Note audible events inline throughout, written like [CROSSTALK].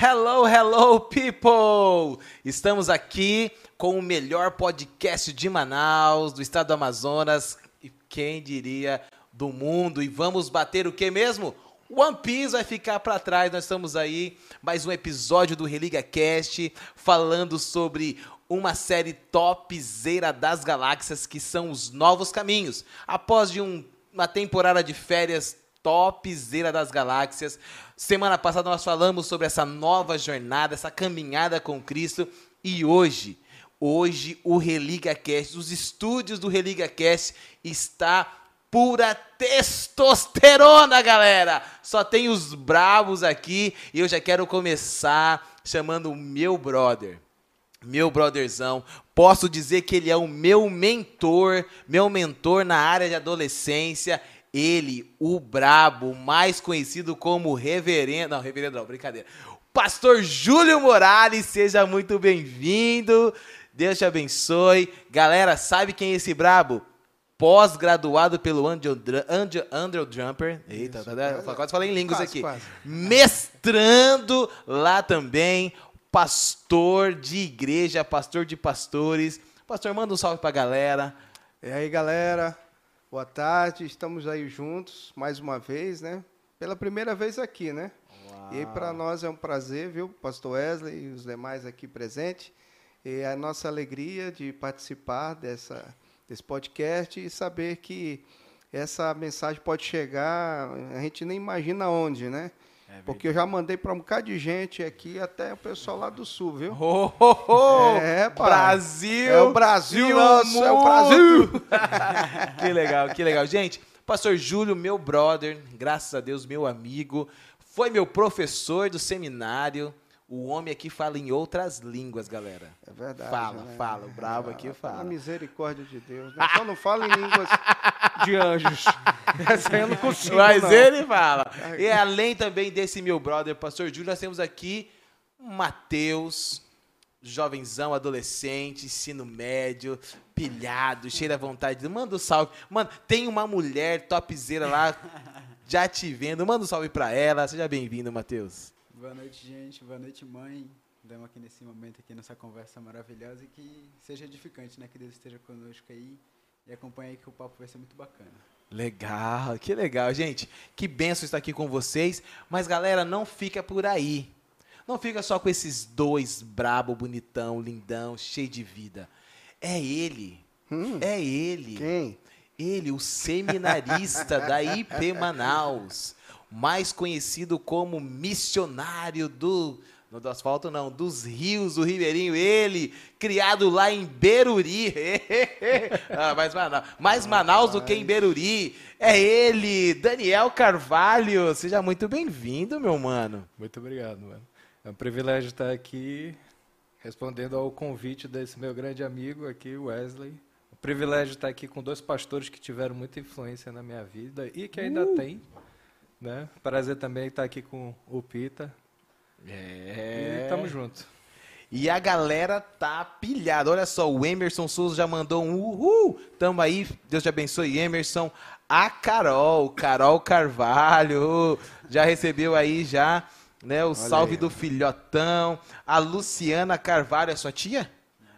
Hello, hello, people! Estamos aqui com o melhor podcast de Manaus, do estado do Amazonas e quem diria do mundo. E vamos bater o que mesmo? One Piece vai ficar para trás. Nós estamos aí, mais um episódio do Religa Cast, falando sobre uma série topzera das galáxias que são os novos caminhos. Após de um, uma temporada de férias topzera das galáxias, semana passada nós falamos sobre essa nova jornada, essa caminhada com Cristo e hoje, hoje o Religa Cast, os estúdios do Religa Cast está pura testosterona, galera. Só tem os bravos aqui e eu já quero começar chamando o meu brother. Meu brotherzão, posso dizer que ele é o meu mentor, meu mentor na área de adolescência. Ele, o brabo, mais conhecido como reverendo, não, reverendo não, brincadeira. Pastor Júlio Morales, seja muito bem-vindo. Deus te abençoe. Galera, sabe quem é esse brabo? pós-graduado pelo Andrew, Andrew, Andrew Jumper. Eita, tá, tá, quase falei em línguas quase, aqui. Quase. Mestrando lá também, pastor de igreja, pastor de pastores. Pastor, manda um salve pra galera. E aí, galera? Boa tarde, estamos aí juntos mais uma vez, né? Pela primeira vez aqui, né? Uau. E para nós é um prazer, viu, Pastor Wesley e os demais aqui presentes. E a nossa alegria de participar dessa desse podcast e saber que essa mensagem pode chegar, a gente nem imagina onde, né? É Porque eu já mandei para um bocado de gente aqui, até o pessoal lá do sul, viu? Oh, oh, oh. É, pai. Brasil! É o Brasil, nosso, é o Brasil! [LAUGHS] que legal, que legal. Gente, pastor Júlio, meu brother, graças a Deus, meu amigo, foi meu professor do seminário, o homem aqui fala em outras línguas, galera. É verdade. Fala, né? fala. O brabo aqui fala. A misericórdia de Deus. Né? Só não fala em línguas [LAUGHS] de anjos. [LAUGHS] Essa eu não consigo. Mas não. ele fala. E além também desse meu brother, pastor Júlio, nós temos aqui Mateus, jovenzão, adolescente, ensino médio, pilhado, cheio da vontade. Manda um salve. Mano, tem uma mulher topzera lá já te vendo. Manda um salve pra ela. Seja bem-vindo, Mateus. Boa noite, gente. Boa noite, mãe. Damos aqui nesse momento, aqui nessa conversa maravilhosa e que seja edificante, né? Que Deus esteja conosco aí e acompanhe aí que o papo vai ser muito bacana. Legal, que legal, gente. Que benção estar aqui com vocês. Mas, galera, não fica por aí. Não fica só com esses dois brabo, bonitão, lindão, cheio de vida. É ele. Hum, é ele. Quem? Ele, o seminarista da IP Manaus mais conhecido como missionário do no do asfalto não, dos rios do Ribeirinho, ele, criado lá em Beruri. [LAUGHS] ah, mais Manaus, mais Manaus do que em Beruri. É ele, Daniel Carvalho. Seja muito bem-vindo, meu mano. Muito obrigado, mano. É um privilégio estar aqui respondendo ao convite desse meu grande amigo aqui, Wesley. Um privilégio estar aqui com dois pastores que tiveram muita influência na minha vida e que ainda uh. tem. Né? Prazer também estar aqui com o Pita. É. E tamo junto. E a galera tá pilhada. Olha só, o Emerson Souza já mandou um uhul. Tamo aí. Deus te abençoe, Emerson. A Carol, Carol Carvalho, já recebeu aí já, né, o Olha salve aí. do filhotão. A Luciana Carvalho, é sua tia?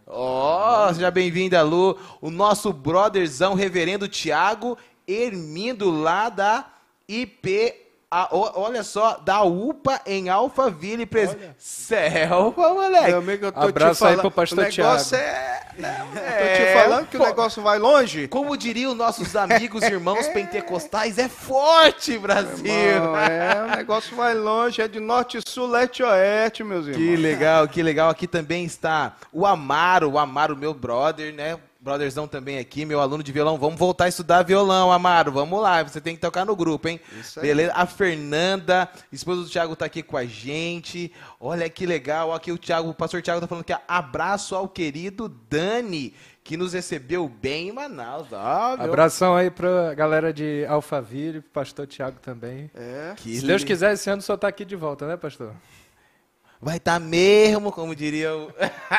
Ó, oh, seja bem-vinda, Lu. O nosso brotherzão, reverendo Tiago Hermindo, lá da IP a, olha só, da UPA em Alphaville, pres... Selva, [LAUGHS] moleque. Meu amigo, eu tô Abraço te falando, aí pro pastor o negócio Thiago. é... Né, é... Tô te falando que Pô, o negócio vai longe. Como diriam nossos amigos irmãos pentecostais, é forte, Brasil. Irmão, é, o negócio vai longe, é de norte, sul, leste oeste, meus irmãos. Que legal, que legal. Aqui também está o Amaro, o Amaro, meu brother, né? Brotherzão também aqui, meu aluno de violão. Vamos voltar a estudar violão, Amaro. Vamos lá, você tem que tocar no grupo, hein? Isso aí. Beleza? A Fernanda, esposa do Thiago, tá aqui com a gente. Olha que legal. Aqui o Thiago, o pastor Thiago tá falando que abraço ao querido Dani, que nos recebeu bem em Manaus. Ah, meu... Abração aí pra galera de Alphaville, pastor Thiago também. É. Que Se Deus quiser, esse ano só tá aqui de volta, né, pastor? Vai estar tá mesmo, como diria o.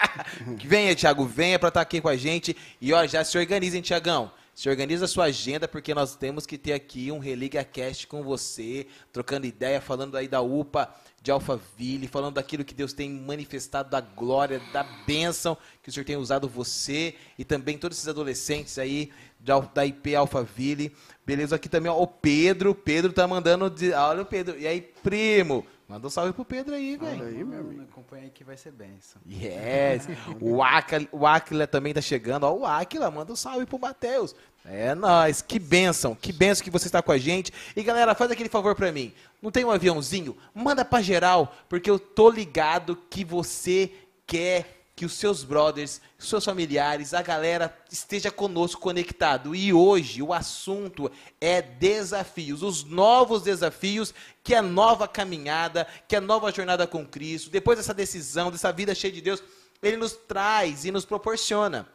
[LAUGHS] venha, Thiago, venha para estar tá aqui com a gente. E ó, já se organizem, Tiagão. Se organiza a sua agenda, porque nós temos que ter aqui um Religa Cast com você, trocando ideia, falando aí da UPA de Alphaville, falando daquilo que Deus tem manifestado, da glória, da bênção que o Senhor tem usado você e também todos esses adolescentes aí da IP Alphaville. Beleza? Aqui também, ó, o Pedro. Pedro tá mandando. Olha o Pedro. E aí, primo? Manda um salve pro Pedro aí, velho. aí, meu amigo. Acompanha aí que vai ser benção. Yes. [LAUGHS] o, Aquila, o Aquila também tá chegando. Ó, o Aquila, manda um salve pro Matheus. É nóis, que benção, que benção que você está com a gente. E galera, faz aquele favor para mim. Não tem um aviãozinho? Manda para geral, porque eu tô ligado que você quer que os seus brothers, seus familiares, a galera esteja conosco conectado. E hoje o assunto é desafios, os novos desafios que a nova caminhada, que a nova jornada com Cristo, depois dessa decisão, dessa vida cheia de Deus, ele nos traz e nos proporciona.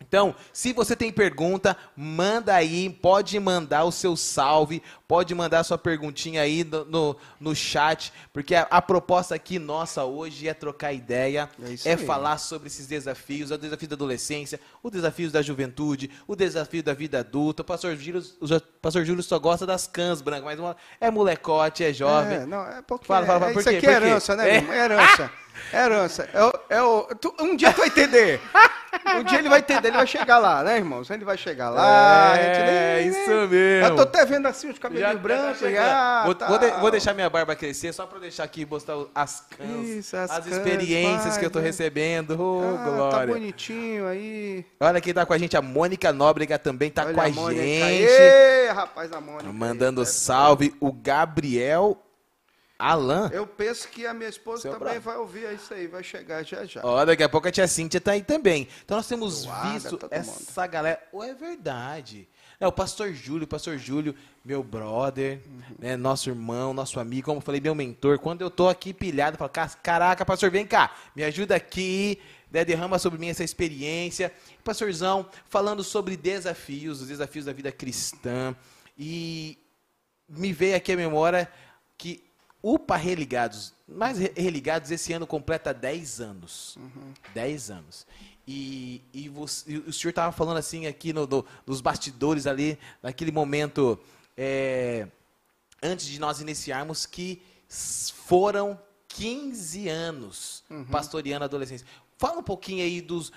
Então, se você tem pergunta, manda aí, pode mandar o seu salve, pode mandar a sua perguntinha aí no, no, no chat, porque a, a, proposta aqui nossa hoje é trocar ideia, é, é falar sobre esses desafios, o desafio da adolescência, o desafio da juventude, o desafio da vida adulta. O pastor Júlio, o pastor Júlio só gosta das cãs brancas, mas é molecote, é jovem. É, não, é porque fala, fala, é, por isso quê? aqui é herança, né? É herança. É herança. É, é o, tu, um dia tu vai entender. Um dia ele vai entender, ele vai chegar lá, né, irmãos? Ele vai chegar lá. É, gente, isso mesmo. Eu tô até vendo assim os cabelos brancos. Já, vou, tá. vou, de, vou, deixar minha barba crescer só pra deixar aqui mostrar as cãs, isso, as, as cãs, experiências vai, que eu tô recebendo. Oh, ah, tá glória. Tá bonitinho aí. Olha quem tá com a gente, a Mônica Nóbrega também tá Olha com a, a gente. Ei, rapaz, a Mônica. Mandando aí, salve. O Gabriel Alan? Eu penso que a minha esposa Seu também vai ouvir isso aí, vai chegar já já. Ó, daqui a pouco a tia Cíntia tá aí também. Então nós temos visto essa mundo. galera. Oh, é verdade. É, o pastor Júlio, pastor Júlio, meu brother, uhum. né, nosso irmão, nosso amigo, como eu falei, meu mentor. Quando eu tô aqui pilhado, eu falo, caraca, pastor, vem cá, me ajuda aqui, né, derrama sobre mim essa experiência. Pastorzão, falando sobre desafios, os desafios da vida cristã. E me veio aqui a memória que UPA Religados, mais Religados esse ano completa 10 anos. Uhum. 10 anos. E, e, você, e, o senhor estava falando assim aqui no, no, nos bastidores ali, naquele momento, é, antes de nós iniciarmos, que foram 15 anos uhum. pastoreando a adolescência. Fala um pouquinho aí dos.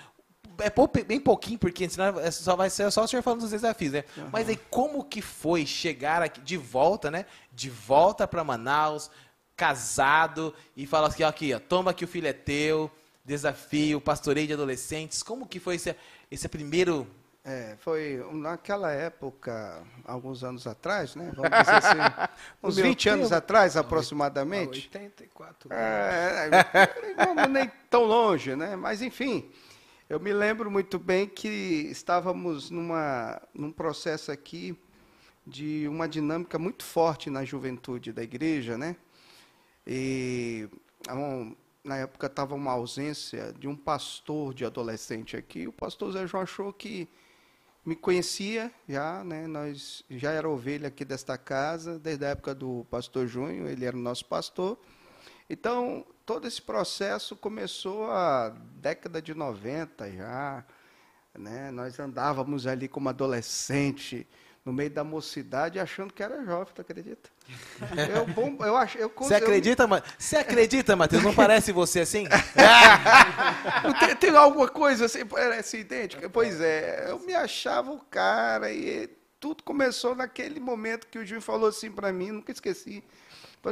É bem pouquinho, porque senão é só vai ser só o senhor falando dos desafios, né? Uhum. Mas aí como que foi chegar aqui de volta, né? De volta para Manaus, casado, e fala assim, aqui, ó, toma que o filho é teu, desafio, pastoreio de adolescentes. Como que foi esse, esse primeiro é, foi naquela época, alguns anos atrás, né? Vamos dizer assim, [LAUGHS] uns 20 tempo, anos atrás, aproximadamente. 84. É, não nem tão longe, né? Mas, enfim, eu me lembro muito bem que estávamos numa, num processo aqui de uma dinâmica muito forte na juventude da igreja, né? E na época estava uma ausência de um pastor de adolescente aqui. O pastor Zé João achou que me conhecia já, né? Nós já era ovelha aqui desta casa desde a época do pastor Junho, ele era o nosso pastor. Então, todo esse processo começou a década de 90 já, né? Nós andávamos ali como adolescente, no meio da mocidade, achando que era jovem, tu acredita? [LAUGHS] Eu, bom, eu acho, eu, você acredita, eu... Você acredita, Matheus? Não parece você assim? [LAUGHS] tem, tem, alguma coisa assim, parece idêntica? Pois é, eu me achava o cara e tudo começou naquele momento que o Gil falou assim para mim, nunca esqueci.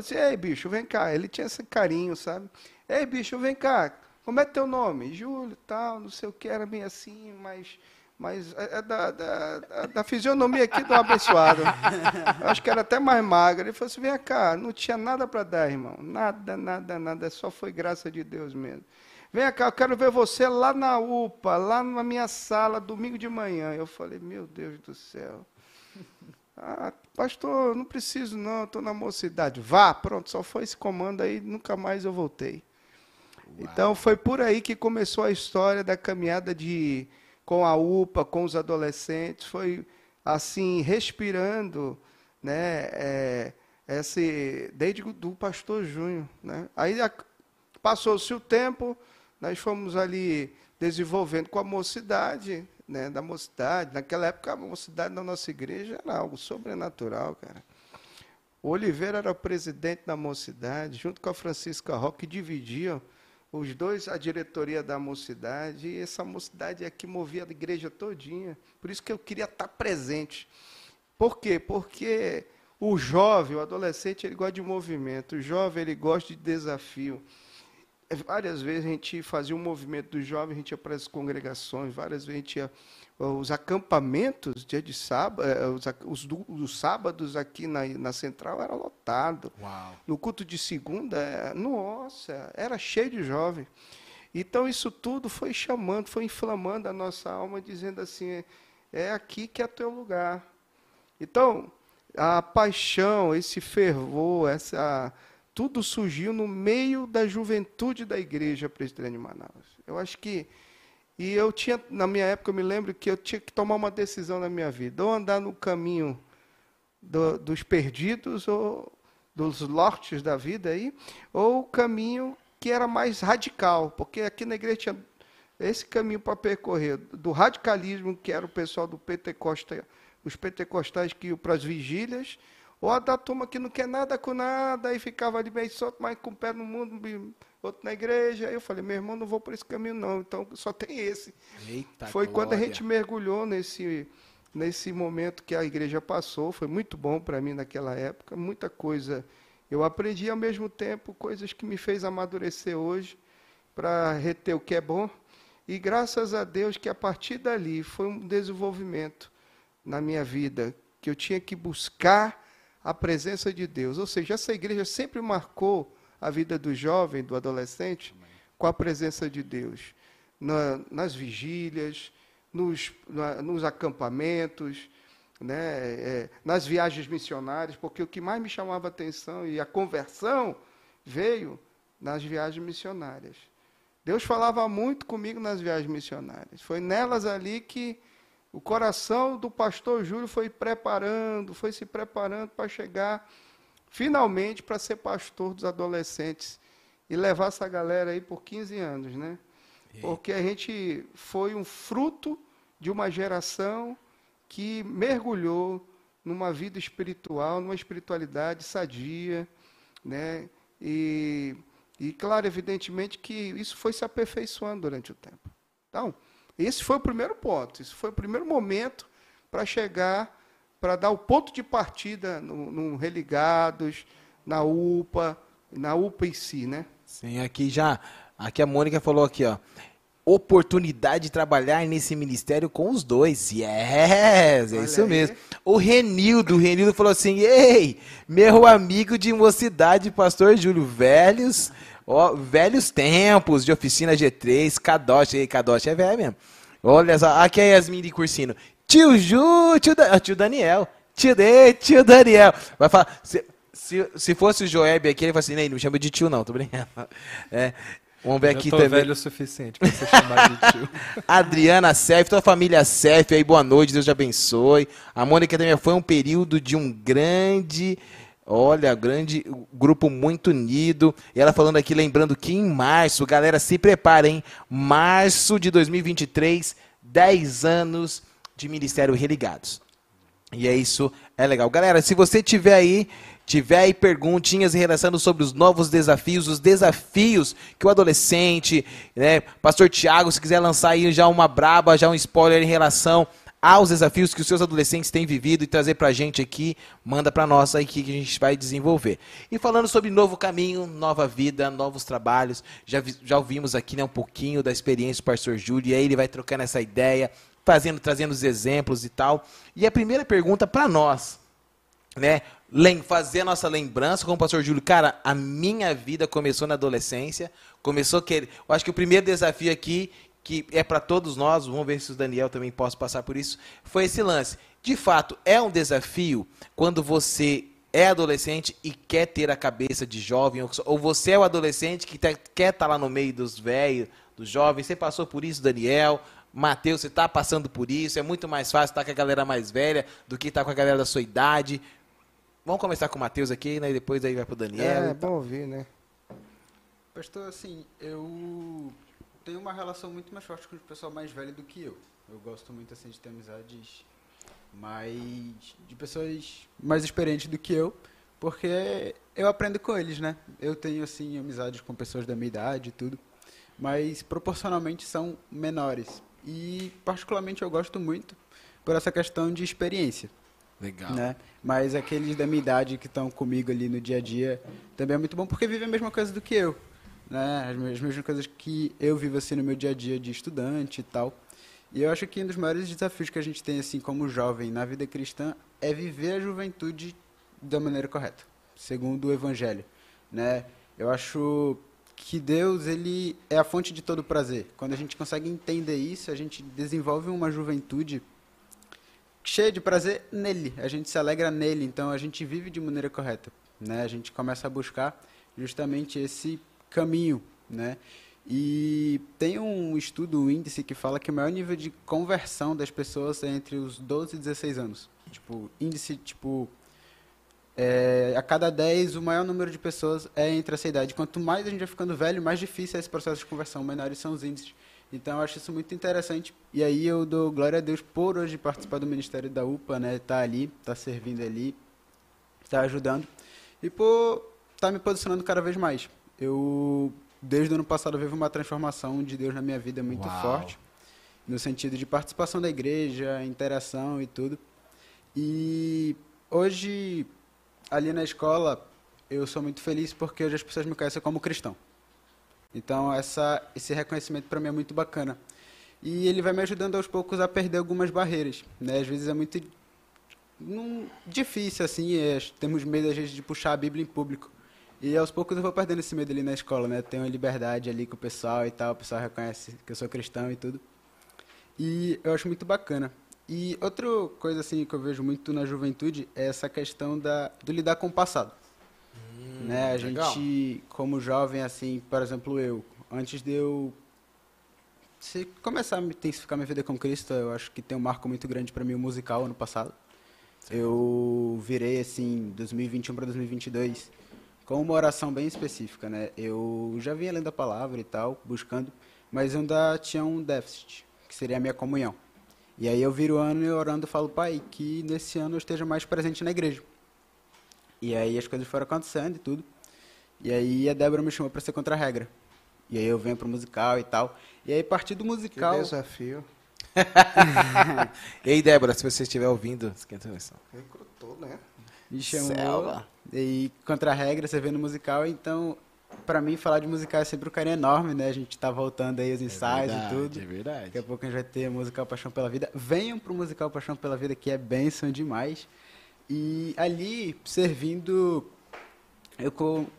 Falei assim, ei, bicho, vem cá. Ele tinha esse carinho, sabe? Ei, bicho, vem cá. Como é teu nome? Júlio, tal, não sei o que, era bem assim, mas mas é, é da, da, da, fisionomia aqui do abençoado. Eu acho que era até mais magra. Ele falou assim: vem cá, não tinha nada para dar, irmão. Nada, nada, nada. Só foi graça de Deus mesmo. Vem cá, eu quero ver você lá na UPA, lá na minha sala, domingo de manhã. Eu falei: meu Deus do céu. Ah, pastor, não preciso não, estou na mocidade. Vá, pronto, só foi esse comando aí, nunca mais eu voltei. Uau. Então foi por aí que começou a história da caminhada de com a UPA, com os adolescentes, foi assim, respirando, né, é, esse, desde do pastor Júnior. Né? Aí passou-se o tempo, nós fomos ali desenvolvendo com a mocidade, né, da mocidade. Naquela época, a mocidade da nossa igreja era algo sobrenatural, cara. O Oliveira era o presidente da mocidade, junto com a Francisca Roque, que dividiam os dois a diretoria da mocidade, e essa mocidade aqui movia a igreja todinha. Por isso que eu queria estar presente. Por quê? Porque o jovem, o adolescente, ele gosta de movimento. O jovem, ele gosta de desafio. Várias vezes a gente fazia um movimento do jovem, a gente ia para as congregações, várias vezes a gente ia os acampamentos dia de sábado, eh, os, os, os sábados aqui na, na central era lotado. Uau. No culto de segunda, eh, nossa, era cheio de jovem. Então isso tudo foi chamando, foi inflamando a nossa alma, dizendo assim: é aqui que é teu lugar. Então, a paixão, esse fervor, essa tudo surgiu no meio da juventude da igreja presbiteriana de Manaus. Eu acho que e eu tinha na minha época eu me lembro que eu tinha que tomar uma decisão na minha vida, ou andar no caminho do, dos perdidos ou dos lortes da vida aí, ou o caminho que era mais radical, porque aqui na igreja tinha esse caminho para percorrer do radicalismo que era o pessoal do Pentecoste os pentecostais que iam para as vigílias, ou a da turma que não quer nada com nada e ficava ali meio solto, mas com o pé no mundo, outro na igreja. Aí eu falei, meu irmão, não vou por esse caminho não, então só tem esse. Eita foi glória. quando a gente mergulhou nesse, nesse momento que a igreja passou, foi muito bom para mim naquela época, muita coisa. Eu aprendi ao mesmo tempo coisas que me fez amadurecer hoje para reter o que é bom. E graças a Deus que a partir dali foi um desenvolvimento na minha vida, que eu tinha que buscar a presença de Deus. Ou seja, essa igreja sempre marcou a vida do jovem, do adolescente, com a presença de Deus. Na, nas vigílias, nos, na, nos acampamentos, né, é, nas viagens missionárias, porque o que mais me chamava a atenção e a conversão veio nas viagens missionárias. Deus falava muito comigo nas viagens missionárias. Foi nelas ali que o coração do pastor Júlio foi preparando, foi se preparando para chegar finalmente para ser pastor dos adolescentes e levar essa galera aí por 15 anos, né? Porque a gente foi um fruto de uma geração que mergulhou numa vida espiritual, numa espiritualidade sadia, né? E, e claro, evidentemente que isso foi se aperfeiçoando durante o tempo. Então, esse foi o primeiro ponto, esse foi o primeiro momento para chegar, para dar o ponto de partida no, no Religados, na UPA, na UPA em si, né? Sim, aqui já, aqui a Mônica falou aqui, ó, oportunidade de trabalhar nesse ministério com os dois. Yes, é isso aí. mesmo. O Renildo, o Renildo falou assim: "Ei, meu amigo de mocidade, pastor Júlio, velhos Ó, velhos tempos de oficina G3, Kadosh, aí, Kadosh é velho mesmo. Olha só, aqui é Yasmin de Cursino. Tio Ju, tio, da, tio Daniel. Tio D, tio Daniel. Vai falar, se, se, se fosse o Joeb aqui, ele fala assim, não me chama de tio não, tô brincando. É, Vamos ver aqui também. velho o suficiente para você chamar de tio. [LAUGHS] Adriana Sef, toda a família Sef aí, boa noite, Deus te abençoe. A Mônica também foi um período de um grande Olha, grande grupo muito unido. E ela falando aqui, lembrando que em março, galera, se preparem. Março de 2023, 10 anos de Ministério Religados. E é isso, é legal. Galera, se você tiver aí, tiver aí perguntinhas relação sobre os novos desafios, os desafios que o adolescente, né, Pastor Tiago, se quiser lançar aí já uma braba, já um spoiler em relação aos desafios que os seus adolescentes têm vivido e trazer para a gente aqui, manda para nós aí que a gente vai desenvolver. E falando sobre novo caminho, nova vida, novos trabalhos, já, já ouvimos aqui né, um pouquinho da experiência do pastor Júlio, e aí ele vai trocando essa ideia, fazendo, trazendo os exemplos e tal. E a primeira pergunta para nós, né, fazer a nossa lembrança com o pastor Júlio. Cara, a minha vida começou na adolescência, começou que eu acho que o primeiro desafio aqui que é para todos nós, vamos ver se o Daniel também possa passar por isso, foi esse lance. De fato, é um desafio quando você é adolescente e quer ter a cabeça de jovem, ou você é o adolescente que quer estar tá lá no meio dos velhos, dos jovens. Você passou por isso, Daniel. Mateus, você está passando por isso. É muito mais fácil estar com a galera mais velha do que estar com a galera da sua idade. Vamos começar com o Mateus aqui, né? E depois aí vai para o Daniel. É, é bom ouvir, né? Pastor, assim, eu tenho uma relação muito mais forte com o pessoal mais velho do que eu. Eu gosto muito assim de ter amizades mais de pessoas mais experientes do que eu, porque eu aprendo com eles, né? Eu tenho assim amizades com pessoas da minha idade e tudo, mas proporcionalmente são menores. E particularmente eu gosto muito por essa questão de experiência. Legal. Né? Mas aqueles da minha idade que estão comigo ali no dia a dia também é muito bom porque vivem a mesma coisa do que eu. Né? As mesmas coisas que eu vivo assim no meu dia a dia de estudante e tal. E eu acho que um dos maiores desafios que a gente tem assim como jovem na vida cristã é viver a juventude da maneira correta, segundo o evangelho, né? Eu acho que Deus ele é a fonte de todo prazer. Quando a gente consegue entender isso, a gente desenvolve uma juventude cheia de prazer nele. A gente se alegra nele, então a gente vive de maneira correta, né? A gente começa a buscar justamente esse caminho, né? E tem um estudo, um índice que fala que o maior nível de conversão das pessoas é entre os 12 e 16 anos. Tipo, índice, tipo, é, a cada 10, o maior número de pessoas é entre essa idade. Quanto mais a gente vai ficando velho, mais difícil é esse processo de conversão, menores são os índices. Então, eu acho isso muito interessante. E aí eu dou glória a Deus por hoje participar do Ministério da UPA, né? Tá ali, tá servindo ali, tá ajudando. E por estar tá me posicionando cada vez mais. Eu desde o ano passado vivo uma transformação de Deus na minha vida muito Uau. forte, no sentido de participação da igreja, interação e tudo. E hoje, ali na escola, eu sou muito feliz porque hoje as pessoas me conhecem como cristão. Então, essa, esse reconhecimento para mim é muito bacana. E ele vai me ajudando aos poucos a perder algumas barreiras. Né? Às vezes é muito não, difícil, assim, é, temos medo, às vezes, de puxar a Bíblia em público. E aos poucos eu vou perdendo esse medo ali na escola, né? Tenho uma liberdade ali com o pessoal e tal, o pessoal reconhece que eu sou cristão e tudo. E eu acho muito bacana. E outra coisa assim que eu vejo muito na juventude é essa questão da, do lidar com o passado. Hum, né? A legal. gente, como jovem, assim, por exemplo, eu, antes de eu se começar a intensificar minha vida com Cristo, eu acho que tem um marco muito grande para mim o musical ano passado. Sim. Eu virei assim 2021 para 2022 com uma oração bem específica, né? Eu já vinha lendo a palavra e tal, buscando, mas eu ainda tinha um déficit, que seria a minha comunhão. E aí eu viro o ano e orando falo, pai, que nesse ano eu esteja mais presente na igreja. E aí as coisas foram acontecendo e tudo. E aí a Débora me chamou para ser contra a regra. E aí eu venho pro musical e tal. E aí a partir do musical... Que desafio. [LAUGHS] e aí, Débora, se você estiver ouvindo, esquenta a Recrutou, né? Me chamou. Selva. E contra a regra, você vê no musical, então, para mim, falar de musical é sempre um carinho enorme, né? A gente tá voltando aí os é ensaios é verdade, e tudo. É verdade. Daqui a pouco a gente vai ter musical Paixão pela Vida. Venham pro musical Paixão pela Vida, que é bênção demais. E ali, servindo, eu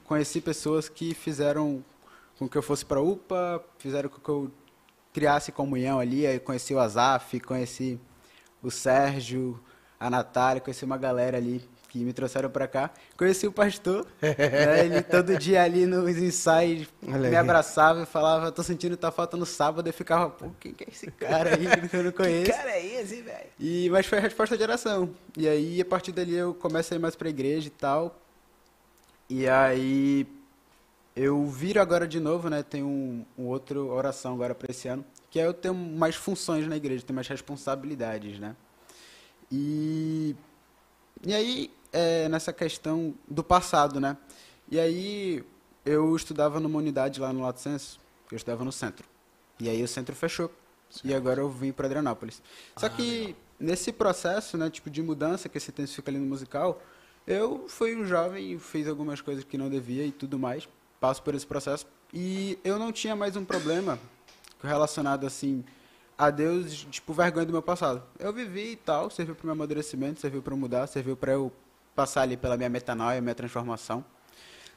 conheci pessoas que fizeram com que eu fosse para UPA, fizeram com que eu criasse comunhão ali. Aí conheci o Azaf, conheci o Sérgio, a Natália, conheci uma galera ali que me trouxeram para cá. Conheci o pastor, né, ele todo dia ali nos ensaios me abraçava e falava, tô sentindo tá falta no sábado, e ficava, pô, quem que é esse cara aí que eu não [LAUGHS] conheço? que cara é esse, velho? Mas foi a resposta de oração. E aí, a partir dali, eu começo a ir mais pra igreja e tal. E aí, eu viro agora de novo, né, tem um, um outro oração agora para esse ano, que é eu tenho mais funções na igreja, tenho mais responsabilidades, né? E, e aí, é, nessa questão do passado, né? E aí eu estudava numa unidade lá no Lato Senso, eu estudava no centro. E aí o centro fechou. Certo. E agora eu vim para Adrianópolis. Só ah, que legal. nesse processo, né, tipo de mudança que esse fica ali no musical, eu fui um jovem fiz algumas coisas que não devia e tudo mais. Passo por esse processo e eu não tinha mais um problema relacionado assim a Deus, tipo, vergonha do meu passado. Eu vivi e tal, serviu para meu amadurecimento, serviu para mudar, serviu para eu passar ali pela minha metanoia, minha transformação.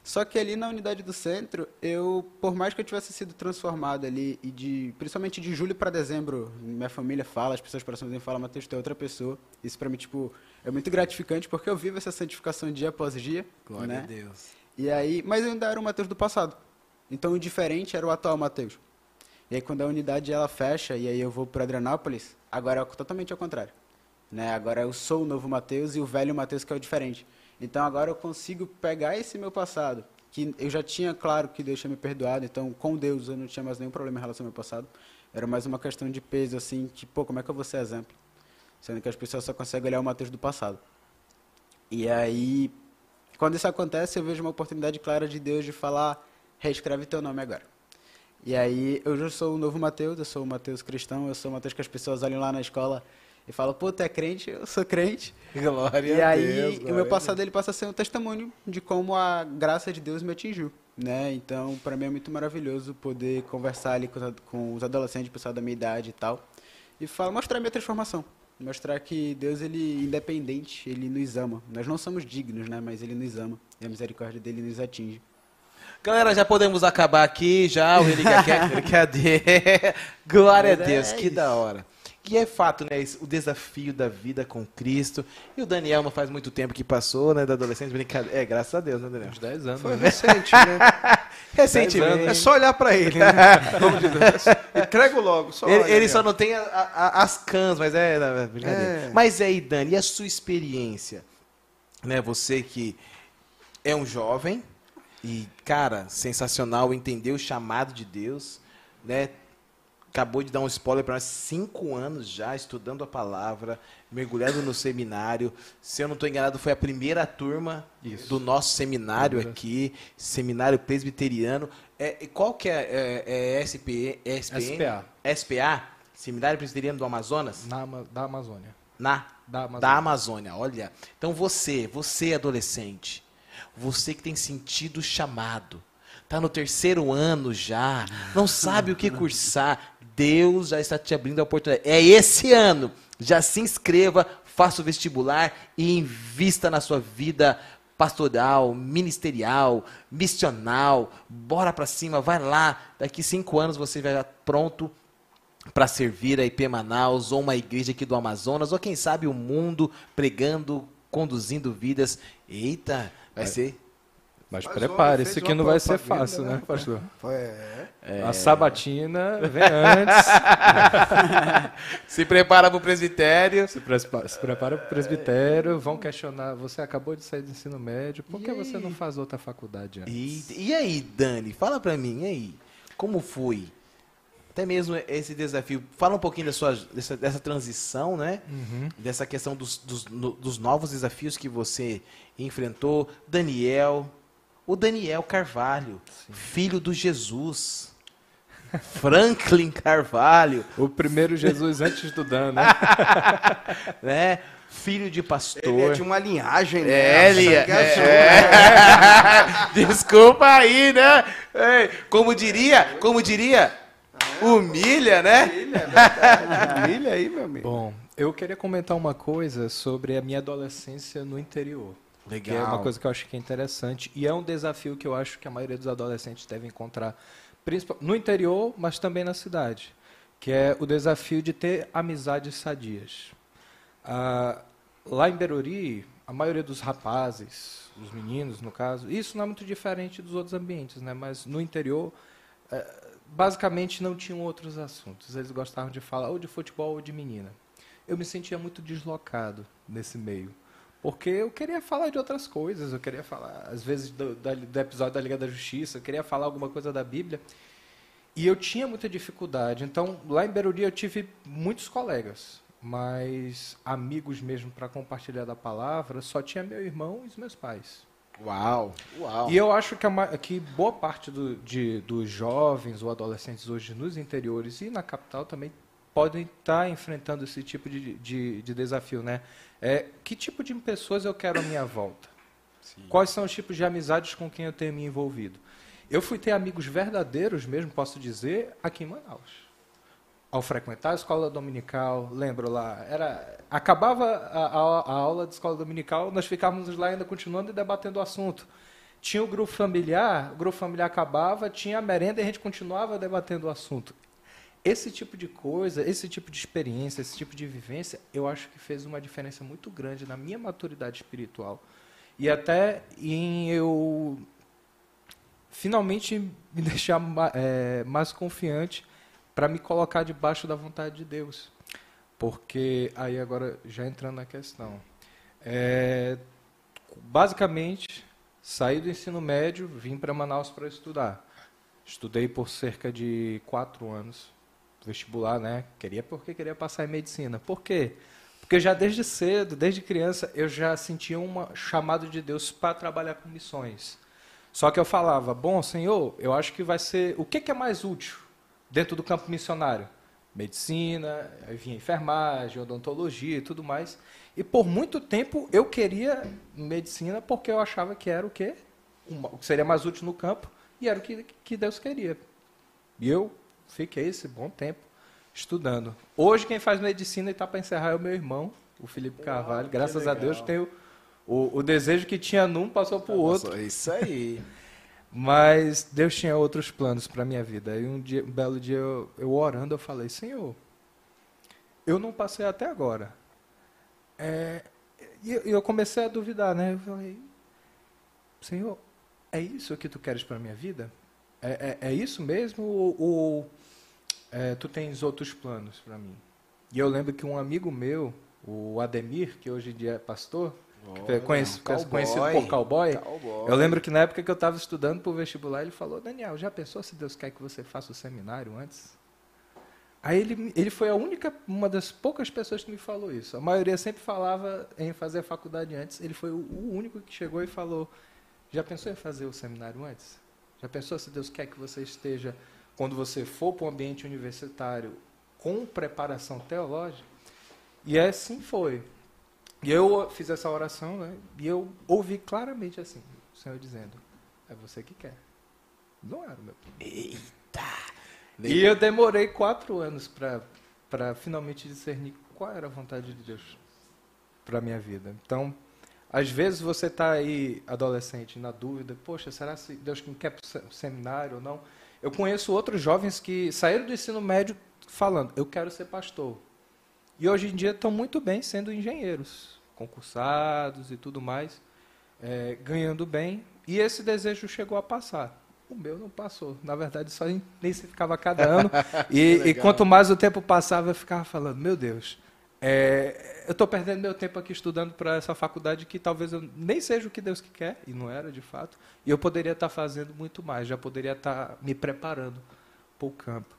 Só que ali na unidade do centro, eu, por mais que eu tivesse sido transformado ali, e de, principalmente de julho para dezembro, minha família fala, as pessoas próximas me falam, Matheus, tu é outra pessoa. Isso para mim, tipo, é muito gratificante, porque eu vivo essa santificação dia após dia. Glória né? a Deus. E aí, mas eu ainda era o Matheus do passado. Então o diferente era o atual Matheus. E aí quando a unidade ela fecha, e aí eu vou para Adrianópolis, agora é totalmente ao contrário. Né? Agora eu sou o novo Mateus e o velho Mateus que é o diferente. Então agora eu consigo pegar esse meu passado que eu já tinha claro que Deus tinha me perdoado, então com Deus eu não tinha mais nenhum problema em relação ao meu passado. Era mais uma questão de peso, assim, tipo, pô, como é que eu vou ser exemplo? Sendo que as pessoas só conseguem olhar o Mateus do passado. E aí, quando isso acontece, eu vejo uma oportunidade clara de Deus de falar, reescreve teu nome agora. E aí, eu já sou o novo Mateus, eu sou o Mateus cristão, eu sou o Mateus que as pessoas olham lá na escola e falam, pô, tu é crente? Eu sou crente. [LAUGHS] Glória e aí, Deus. o meu passado ele passa a ser um testemunho de como a graça de Deus me atingiu, né? Então, para mim é muito maravilhoso poder conversar ali com com os adolescentes, pessoal da minha idade e tal, e falar, mostrar a minha transformação, mostrar que Deus ele independente, ele nos ama. Nós não somos dignos, né? Mas ele nos ama e a misericórdia dele nos atinge. Galera, já podemos acabar aqui, já. O Relíquia quer. [LAUGHS] [LAUGHS] Glória a Mas é Deus, que da hora. Que é fato, né? O desafio da vida com Cristo. E o Daniel não faz muito tempo que passou, né? Da adolescente. Brincadeira. É, graças a Deus, né, Daniel? Uns 10 anos. Foi né? recente, né? [LAUGHS] Recentemente. É só olhar pra ele, né? [LAUGHS] Entrego logo, só Ele, olha ele só não tem a- a- as cãs, mas é, é brincadeira. É. Mas aí, Dani, e a sua experiência? Né, você que é um jovem e, cara, sensacional, entendeu o chamado de Deus, né? Acabou de dar um spoiler para nós, cinco anos já estudando a palavra, mergulhando no seminário. Se eu não estou enganado, foi a primeira turma Isso. do nosso seminário Primeira. aqui, seminário presbiteriano. É, qual que é, é, é SP, SPN? SPA. SPA, Seminário Presbiteriano do Amazonas? Na, da Amazônia. Na Da Amazônia. da Amazônia. Olha, então você, você adolescente, você que tem sentido chamado, tá no terceiro ano já, não sabe o que cursar, Deus já está te abrindo a oportunidade. É esse ano. Já se inscreva, faça o vestibular e invista na sua vida pastoral, ministerial, missional. Bora pra cima, vai lá. Daqui cinco anos você vai estar pronto para servir a IP Manaus ou uma igreja aqui do Amazonas ou quem sabe o mundo pregando, conduzindo vidas. Eita, vai ser. Mas Mas prepare-se que não vai ser fácil, né, né, pastor? Foi, é. A sabatina vem antes. [LAUGHS] Se prepara para o presbitério. se, prepara para o presbitério, vão questionar. Você acabou de sair do ensino médio, por E que você aí? não faz outra faculdade antes? E, e aí, Dani, fala para mim, e aí, como foi? Até mesmo esse desafio. Fala um pouquinho da sua, dessa, dessa transição, né? Uhum. Dessa questão dos, dos, no- dos novos desafios que você enfrentou. Daniel, o Daniel Carvalho, filho do Jesus. Franklin Carvalho, O primeiro Jesus antes do Dan, né? [LAUGHS] né? Filho de Ele é pastor. de uma linhagem, né? É, ele é. Azul, é. [LAUGHS] Desculpa aí, né? Como diria, como diria, humilha, né? Milha, é verdade. Milha aí, meu amigo. Bom, eu queria comentar uma coisa sobre a minha adolescência no interior. Que é uma coisa que eu acho que é interessante e é um desafio que eu acho que a maioria dos adolescentes deve encontrar, principal- no interior, mas também na cidade, que é o desafio de ter amizades sadias. Ah, lá em Beruri, a maioria dos rapazes, os meninos no caso, isso não é muito diferente dos outros ambientes, né? Mas no interior, eh, basicamente não tinham outros assuntos. Eles gostavam de falar ou de futebol ou de menina. Eu me sentia muito deslocado nesse meio. Porque eu queria falar de outras coisas, eu queria falar, às vezes, do, do episódio da Liga da Justiça, eu queria falar alguma coisa da Bíblia. E eu tinha muita dificuldade. Então, lá em Beruri eu tive muitos colegas, mas amigos mesmo para compartilhar da palavra, só tinha meu irmão e os meus pais. Uau, uau. E eu acho que, a que boa parte do- de- dos jovens ou adolescentes hoje nos interiores e na capital também podem estar enfrentando esse tipo de, de, de desafio, né? É, que tipo de pessoas eu quero à minha volta? Quais são os tipos de amizades com quem eu tenho me envolvido? Eu fui ter amigos verdadeiros mesmo, posso dizer, aqui em Manaus. Ao frequentar a escola dominical, lembro lá, era acabava a, a- a aula de escola dominical, nós ficávamos lá ainda continuando e debatendo o assunto. Tinha o grupo familiar, o grupo familiar acabava, tinha a merenda e a gente continuava debatendo o assunto. Esse tipo de coisa, esse tipo de experiência, esse tipo de vivência, eu acho que fez uma diferença muito grande na minha maturidade espiritual. E até em eu finalmente me [LAUGHS] deixar eh, mais confiante para me colocar debaixo da vontade de Deus. Porque, aí agora, já entrando na questão, é, basicamente, Saí do ensino médio, vim para Manaus para estudar. Estudei por cerca de quatro anos, vestibular, né? Queria porque queria passar em medicina. Por quê? Porque já desde cedo, desde criança, eu já sentia um chamado de Deus para trabalhar com missões. Só que eu falava, bom, Senhor, eu acho que vai ser. O que, que é mais útil dentro do campo missionário? Medicina, aí vinha enfermagem, odontologia e tudo mais. E por muito tempo eu queria medicina porque eu achava que era o quê? O que seria mais útil no campo e era o que, que Deus queria. E eu fiquei esse bom tempo estudando. Hoje quem faz medicina e está para encerrar é o meu irmão, o Felipe Carvalho. Graças a Deus tenho o, o desejo que tinha num passou para o outro. Isso aí. [LAUGHS] Mas Deus tinha outros planos para minha vida. E um, dia, um belo dia eu, eu orando, eu falei, Senhor, eu não passei até agora. É, e eu comecei a duvidar, né? Eu falei, Senhor, é isso que tu queres para minha vida? É, é, é, isso mesmo ou, ou é, tu tens outros planos para mim? E eu lembro que um amigo meu, o Ademir, que hoje em dia é pastor, Olha, conhecido, cowboy, conhecido por cowboy, cowboy, eu lembro que na época que eu estava estudando para o vestibular, ele falou, Daniel, já pensou se Deus quer que você faça o seminário antes? Aí ele, ele foi a única, uma das poucas pessoas que me falou isso. A maioria sempre falava em fazer a faculdade antes. Ele foi o, o único que chegou e falou: Já pensou em fazer o seminário antes? Já pensou se Deus quer que você esteja, quando você for para o ambiente universitário, com preparação teológica? E assim foi. E eu fiz essa oração, né? E eu ouvi claramente assim, o Senhor dizendo: É você que quer. Não era o meu. Eita! E eu demorei quatro anos para finalmente discernir qual era a vontade de Deus para a minha vida. Então, às vezes você está aí, adolescente, na dúvida, poxa, será que Deus quer para o seminário ou não? Eu conheço outros jovens que saíram do ensino médio falando, eu quero ser pastor. E hoje em dia estão muito bem sendo engenheiros, concursados e tudo mais, é, ganhando bem. E esse desejo chegou a passar. O meu não passou. Na verdade, só intensificava cada ano. [LAUGHS] e, e, quanto mais o tempo passava, eu ficava falando, meu Deus, é, eu estou perdendo meu tempo aqui estudando para essa faculdade que talvez eu nem seja o que Deus quer, e não era de fato, e eu poderia estar tá fazendo muito mais, já poderia estar tá me preparando para o campo.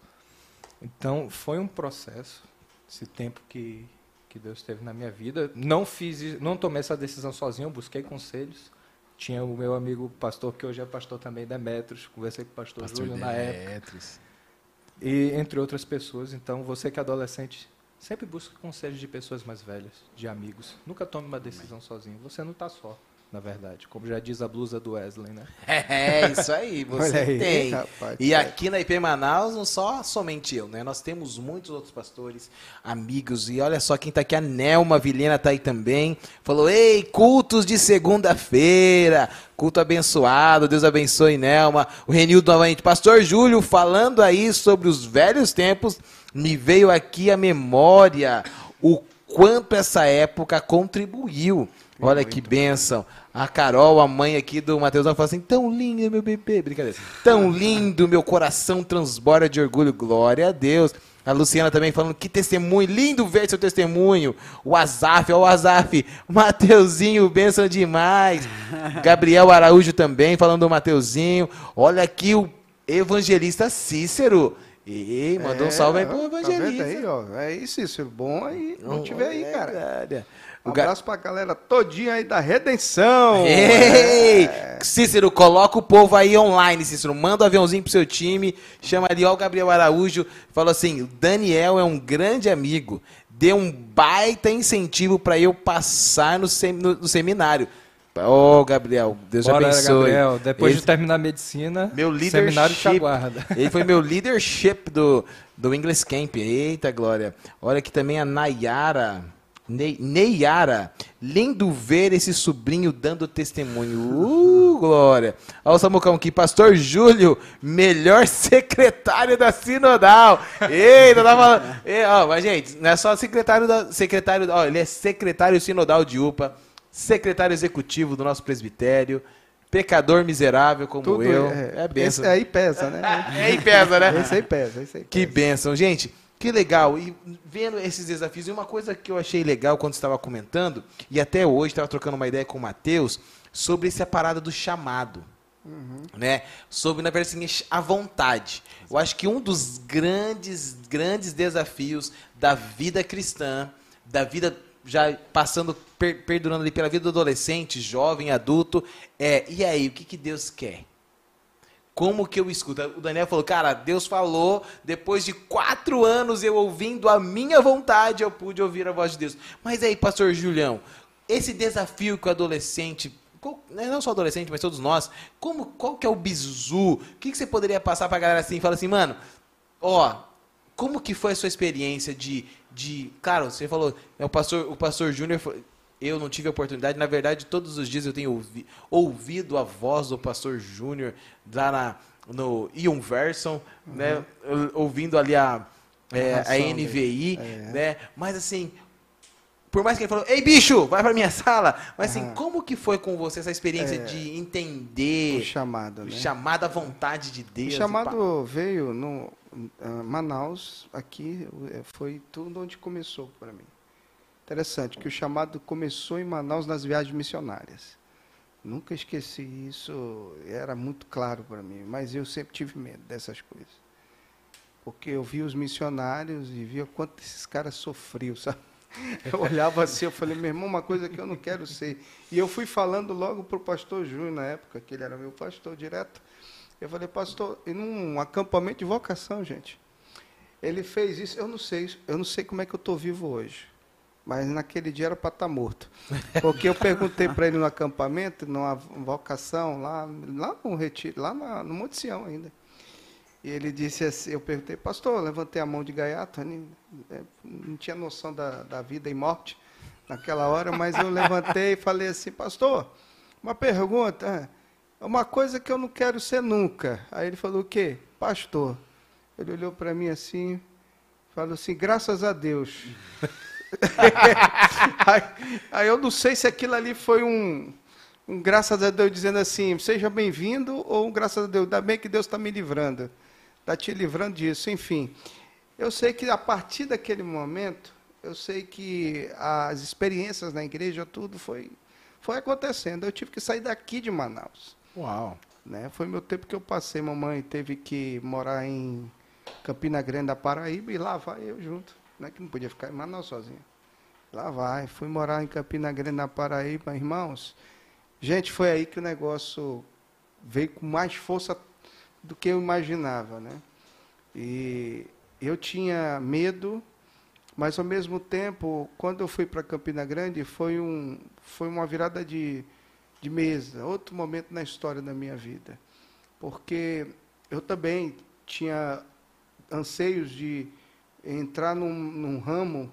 Então, foi um processo, esse tempo que, que Deus teve na minha vida. Não fiz, não tomei essa decisão sozinho, busquei conselhos. Tinha o meu amigo pastor, que hoje é pastor também, Demetros. Conversei com o pastor, pastor Júlio na época. E entre outras pessoas. Então, você que é adolescente, sempre busque conselhos de pessoas mais velhas, de amigos. Nunca tome uma decisão sozinho. Você não está só na verdade. Como já diz a blusa do Wesley, né? [LAUGHS] É, isso aí, você aí, tem. Rapaz, e aqui na IP Manaus, não só somente eu, né? Nós temos muitos outros pastores, amigos, e olha só quem está aqui, a Nelma Vilhena está aí também. Falou, ei, cultos de segunda-feira, culto abençoado, Deus abençoe Nelma. O Renildo novamente, Pastor Júlio, falando aí sobre os velhos tempos, me veio aqui a memória, o quanto essa época contribuiu. Olha que bênção. A Carol, a mãe aqui do Mateusão, fala assim: tão lindo, meu bebê. Brincadeira. Tão lindo, meu coração transborda de orgulho. Glória a Deus. A Luciana também falando que testemunho, lindo ver seu testemunho. O Azaf, ó, o Azaf. Mateuzinho, bênção demais. [LAUGHS] Gabriel Araújo também falando do Mateuzinho. Olha aqui o evangelista Cícero. E mandou é, um salve aí pro tá evangelista. Tá aí, ó. É isso, Cícero. Bom aí, não tiver aí, é cara. Um abraço pra galera todinha aí da Redenção. [LAUGHS] Ei! É. Cícero, coloca o povo aí online, Cícero. Manda um aviãozinho pro seu time. Chama ali, ó, o Gabriel Araújo. Falou assim: o Daniel é um grande amigo. Deu um baita incentivo para eu passar no, sem, no, no seminário. Ô, oh, Gabriel, Deus Bora, abençoe. Gabriel, depois de terminar a medicina, meu leadership, seminário te aguarda. [LAUGHS] Ele foi meu leadership do, do English Camp. Eita, glória. Olha aqui também a Nayara. Neyara, lindo ver esse sobrinho dando testemunho. Uh, glória. Olha o Samucão aqui, Pastor Júlio, melhor [LAUGHS] secretário da Sinodal. Eita, tá falando. E, ó, mas, gente, não é só secretário da. Secretário, ó, ele é secretário sinodal de UPA, secretário executivo do nosso presbitério. Pecador miserável como Tudo eu. É, é benção. Esse aí pesa, né? [LAUGHS] é aí pesa, né? Esse aí pesa, esse aí pesa. Que benção, gente. Que legal. E vendo esses desafios, e uma coisa que eu achei legal quando estava comentando, e até hoje estava trocando uma ideia com o Matheus, sobre essa parada do chamado. Né? Sobre, na verdade, assim, a vontade. Eu acho que um dos grandes, grandes desafios da vida cristã, da vida já passando, per, perdurando ali pela vida do adolescente, jovem, adulto, é, e aí, o que, que Deus quer? Como que eu escuto? O Daniel falou, cara, Deus falou, depois de quatro anos eu ouvindo a minha vontade, eu pude ouvir a voz de Deus. Mas aí, pastor Julião, esse desafio que o adolescente, né, não só adolescente, mas todos nós, como, qual que é o bizu? O que, que você poderia passar pra galera assim? Fala assim, mano, ó, como que foi a sua experiência de, de claro, você falou, é o pastor, o pastor Júnior, eu não tive a oportunidade, na verdade, todos os dias eu tenho ouvi, ouvido a voz do pastor Júnior lá na, no Ion Verson, uhum. né, ouvindo ali a, é, a NVI, é. né, mas assim, por mais que ele falou, ei bicho, vai pra minha sala, mas assim, uhum. como que foi com você essa experiência é, de entender o chamado, né? chamado à vontade de Deus? O chamado veio no uh, Manaus, aqui é, foi tudo onde começou para mim. Interessante que o chamado começou em Manaus nas viagens missionárias. Nunca esqueci isso, era muito claro para mim, mas eu sempre tive medo dessas coisas. Porque eu via os missionários e via quanto esses caras sofriam, sabe? [LAUGHS] Eu olhava assim, eu falei, meu irmão, uma coisa que eu não quero ser. E eu fui falando logo para o pastor Júnior, na época, que ele era meu pastor direto. Eu falei, pastor, em um acampamento de vocação, gente. Ele fez isso, eu não sei, eu não sei como é que eu estou vivo hoje. Mas naquele dia era para estar tá morto. Porque eu perguntei para ele no acampamento, numa vocação, lá, lá no retiro, lá na, no Monte Sião ainda. E ele disse assim, eu perguntei, pastor, levantei a mão de gaiato, não, é, não tinha noção da, da vida e morte naquela hora, mas eu levantei e falei assim, pastor, uma pergunta, é, uma coisa que eu não quero ser nunca. Aí ele falou, o quê? Pastor. Ele olhou para mim assim, falou assim, graças a Deus. [LAUGHS] aí, aí, eu não sei se aquilo ali foi um, um graças a Deus dizendo assim, seja bem-vindo, ou um graças a Deus, ainda bem que Deus está me livrando, está te livrando disso, enfim. Eu sei que a partir daquele momento, eu sei que as experiências na igreja, tudo foi, foi acontecendo. Eu tive que sair daqui de Manaus. Uau! Né? Foi meu tempo que eu passei, mamãe teve que morar em Campina Grande da Paraíba e lá vai eu junto né, que não podia ficar em Manaus sozinho. Lá vai, fui morar em Campina Grande, na Paraíba, irmãos. Gente, foi aí que o negócio veio com mais força do que eu imaginava, né? E eu tinha medo, mas ao mesmo tempo, quando eu fui para Campina Grande, foi, um, foi uma virada de, de mesa, outro momento na história da minha vida. Porque eu também tinha anseios de entrar num, num ramo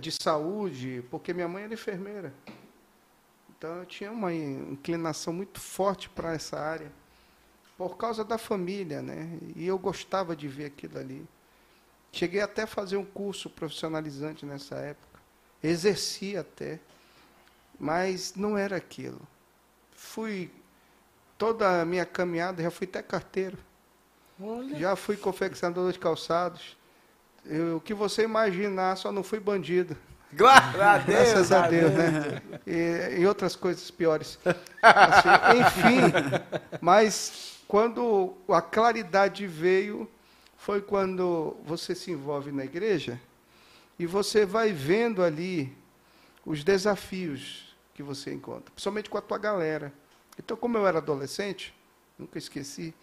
de saúde, porque minha mãe era enfermeira. Então eu tinha uma inclinação muito forte para essa área, por causa da família, né? E eu gostava de ver aquilo ali. Cheguei até a fazer um curso profissionalizante nessa época, exerci até, mas não era aquilo. Fui toda a minha caminhada, já fui até carteiro. Olha. Já fui confeccionador de calçados. Eu, o que você imaginar, só não fui bandido. Glória Deus, [LAUGHS] Graças a Deus, né? E, e outras coisas piores. Assim, enfim, mas quando a claridade veio, foi quando você se envolve na igreja e você vai vendo ali os desafios que você encontra, principalmente com a tua galera. Então, como eu era adolescente, nunca esqueci,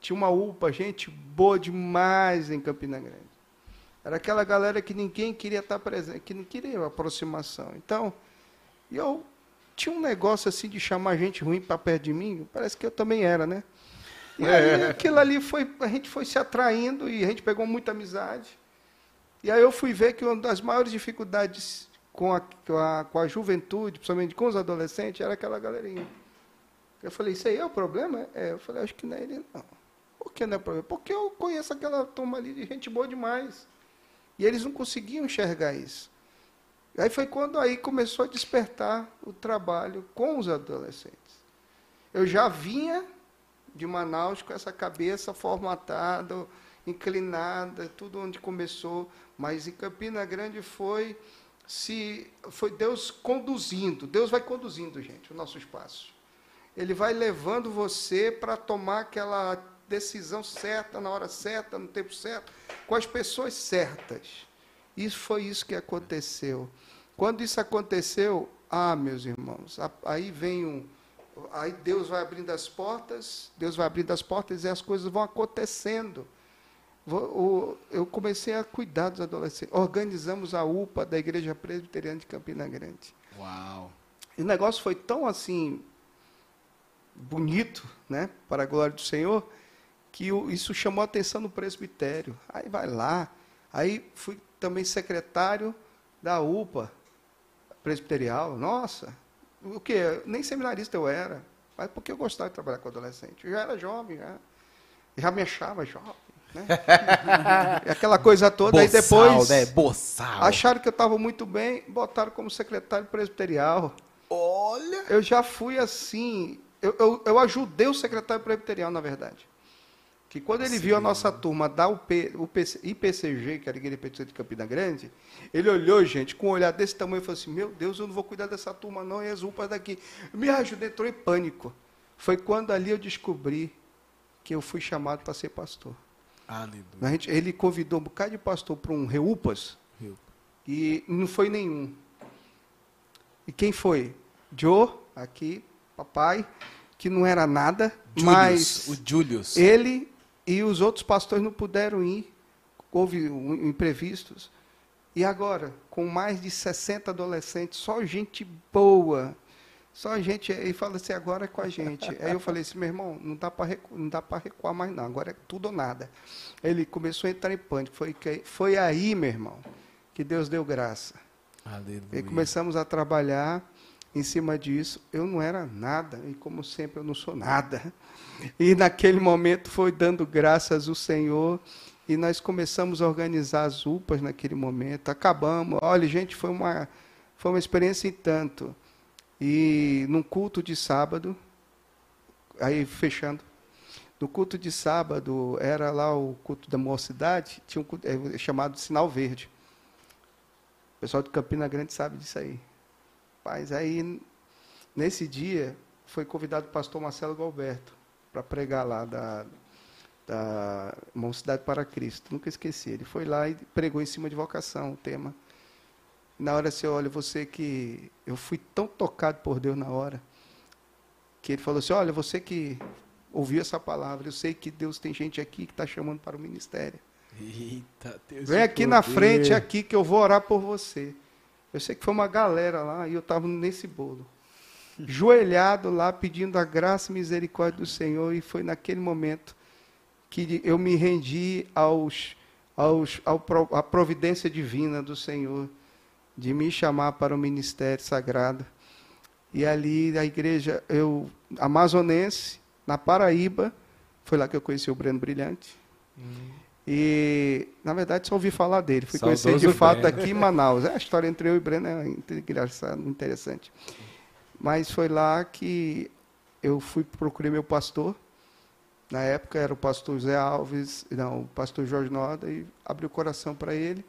tinha uma UPA, gente boa demais em Campina Grande. Era aquela galera que ninguém queria estar presente, que não queria aproximação. Então, eu tinha um negócio assim de chamar gente ruim para perto de mim, parece que eu também era, né? E aí é. aquilo ali foi, a gente foi se atraindo e a gente pegou muita amizade. E aí eu fui ver que uma das maiores dificuldades com a, com a, com a juventude, principalmente com os adolescentes, era aquela galerinha. Eu falei, isso aí é o problema? É, eu falei, acho que não é ele, não. Por que não é problema? Porque eu conheço aquela turma ali de gente boa demais. E eles não conseguiam enxergar isso. Aí foi quando aí começou a despertar o trabalho com os adolescentes. Eu já vinha de Manaus com essa cabeça formatada, inclinada, tudo onde começou, mas em Campina Grande foi se foi Deus conduzindo. Deus vai conduzindo, gente, o nosso espaço. Ele vai levando você para tomar aquela decisão certa, na hora certa, no tempo certo, com as pessoas certas. Isso foi isso que aconteceu. Quando isso aconteceu, ah, meus irmãos, aí vem um. Aí Deus vai abrindo as portas, Deus vai abrindo as portas e as coisas vão acontecendo. Eu comecei a cuidar dos adolescentes. Organizamos a UPA da Igreja Presbiteriana de Campina Grande. Uau! E o negócio foi tão assim bonito, né, para a glória do Senhor, que isso chamou a atenção no presbitério. Aí vai lá. Aí fui também secretário da UPA presbiterial. Nossa, o que? Nem seminarista eu era. Mas porque eu gostava de trabalhar com adolescente. Eu já era jovem, já, já me achava jovem. Né? [LAUGHS] Aquela coisa toda. Boçal, aí depois. Né? Boçal. Acharam que eu estava muito bem, botaram como secretário presbiterial. Olha! Eu já fui assim. Eu, eu, eu ajudei o secretário presbiterial, na verdade. Que quando ele Sim. viu a nossa turma dar o, P, o PC, IPCG, que era a Igreja Petista de Campina Grande, ele olhou, gente, com um olhar desse tamanho e falou assim: Meu Deus, eu não vou cuidar dessa turma, não, e as UPAs daqui. Me ajudou, entrou em pânico. Foi quando ali eu descobri que eu fui chamado para ser pastor. Aleluia. Gente, ele convidou um bocado de pastor para um Reupas e não foi nenhum. E quem foi? Joe, aqui, papai, que não era nada, Julius, mas o Julius. ele e os outros pastores não puderam ir, houve imprevistos. E agora, com mais de 60 adolescentes, só gente boa, só gente, e fala assim, agora é com a gente. [LAUGHS] Aí eu falei assim, meu irmão, não dá para não dá recuar mais não, agora é tudo ou nada. Ele começou a entrar em pânico. Foi, foi aí, meu irmão, que Deus deu graça. Aleluia. E começamos a trabalhar em cima disso. Eu não era nada, e como sempre eu não sou nada. E naquele momento foi dando graças ao Senhor. E nós começamos a organizar as UPAs naquele momento. Acabamos. Olha, gente, foi uma, foi uma experiência em tanto. E num culto de sábado, aí fechando, no culto de sábado, era lá o culto da mocidade, tinha um culto, é, chamado Sinal Verde. O pessoal de Campina Grande sabe disso aí. Mas aí, nesse dia, foi convidado o pastor Marcelo Galberto para pregar lá da, da Mocidade para Cristo. Nunca esqueci. Ele foi lá e pregou em cima de vocação, o tema. Na hora você olha, você que. Eu fui tão tocado por Deus na hora, que ele falou assim: olha, você que ouviu essa palavra, eu sei que Deus tem gente aqui que está chamando para o ministério. Eita, Deus Vem aqui na frente, aqui, que eu vou orar por você. Eu sei que foi uma galera lá e eu estava nesse bolo. Joelhado lá, pedindo a graça e misericórdia do Senhor, e foi naquele momento que eu me rendi aos, aos, ao, à providência divina do Senhor de me chamar para o ministério sagrado. E ali a igreja, eu amazonense, na Paraíba, foi lá que eu conheci o Breno Brilhante. Hum. E, na verdade, só ouvi falar dele. Fui Saudoso conhecer de fato aqui em Manaus. É, a história entre eu e o Breno é engraçada, interessante. Mas foi lá que eu fui procurei meu pastor. Na época era o pastor Zé Alves, não, o pastor Jorge Noda, e abri o coração para ele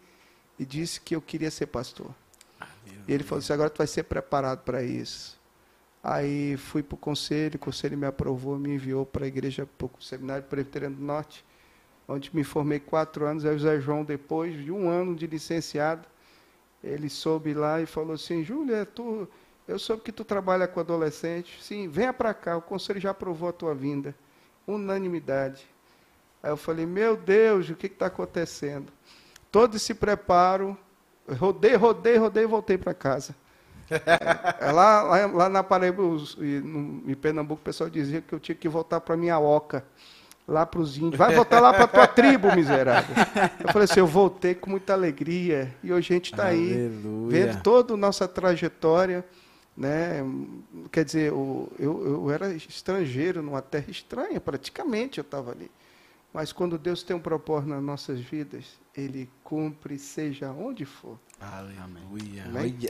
e disse que eu queria ser pastor. Ah, e ele falou assim: agora tu vai ser preparado para isso. Aí fui para o conselho, o conselho me aprovou, me enviou para a igreja, para o Seminário Presbiteriano do Norte, onde me formei quatro anos. Aí o Zé João, depois de um ano de licenciado, ele soube lá e falou assim: Júlia, tu, eu soube que tu trabalha com adolescente. Sim, venha para cá, o conselho já aprovou a tua vinda. Unanimidade. Aí eu falei: Meu Deus, o que está acontecendo? todo esse preparo, rodei, rodei, rodei e voltei para casa. É, lá, lá, lá, na Paraíba, no, em Pernambuco, o pessoal dizia que eu tinha que voltar para minha oca, lá para os índios. Vai voltar lá para a tua tribo, miserável. Eu falei assim, eu voltei com muita alegria. E hoje a gente está aí, vendo toda a nossa trajetória. Né? Quer dizer, eu, eu, eu era estrangeiro numa terra estranha, praticamente eu estava ali. Mas quando Deus tem um propósito nas nossas vidas, Ele cumpre, seja onde for. Aleluia.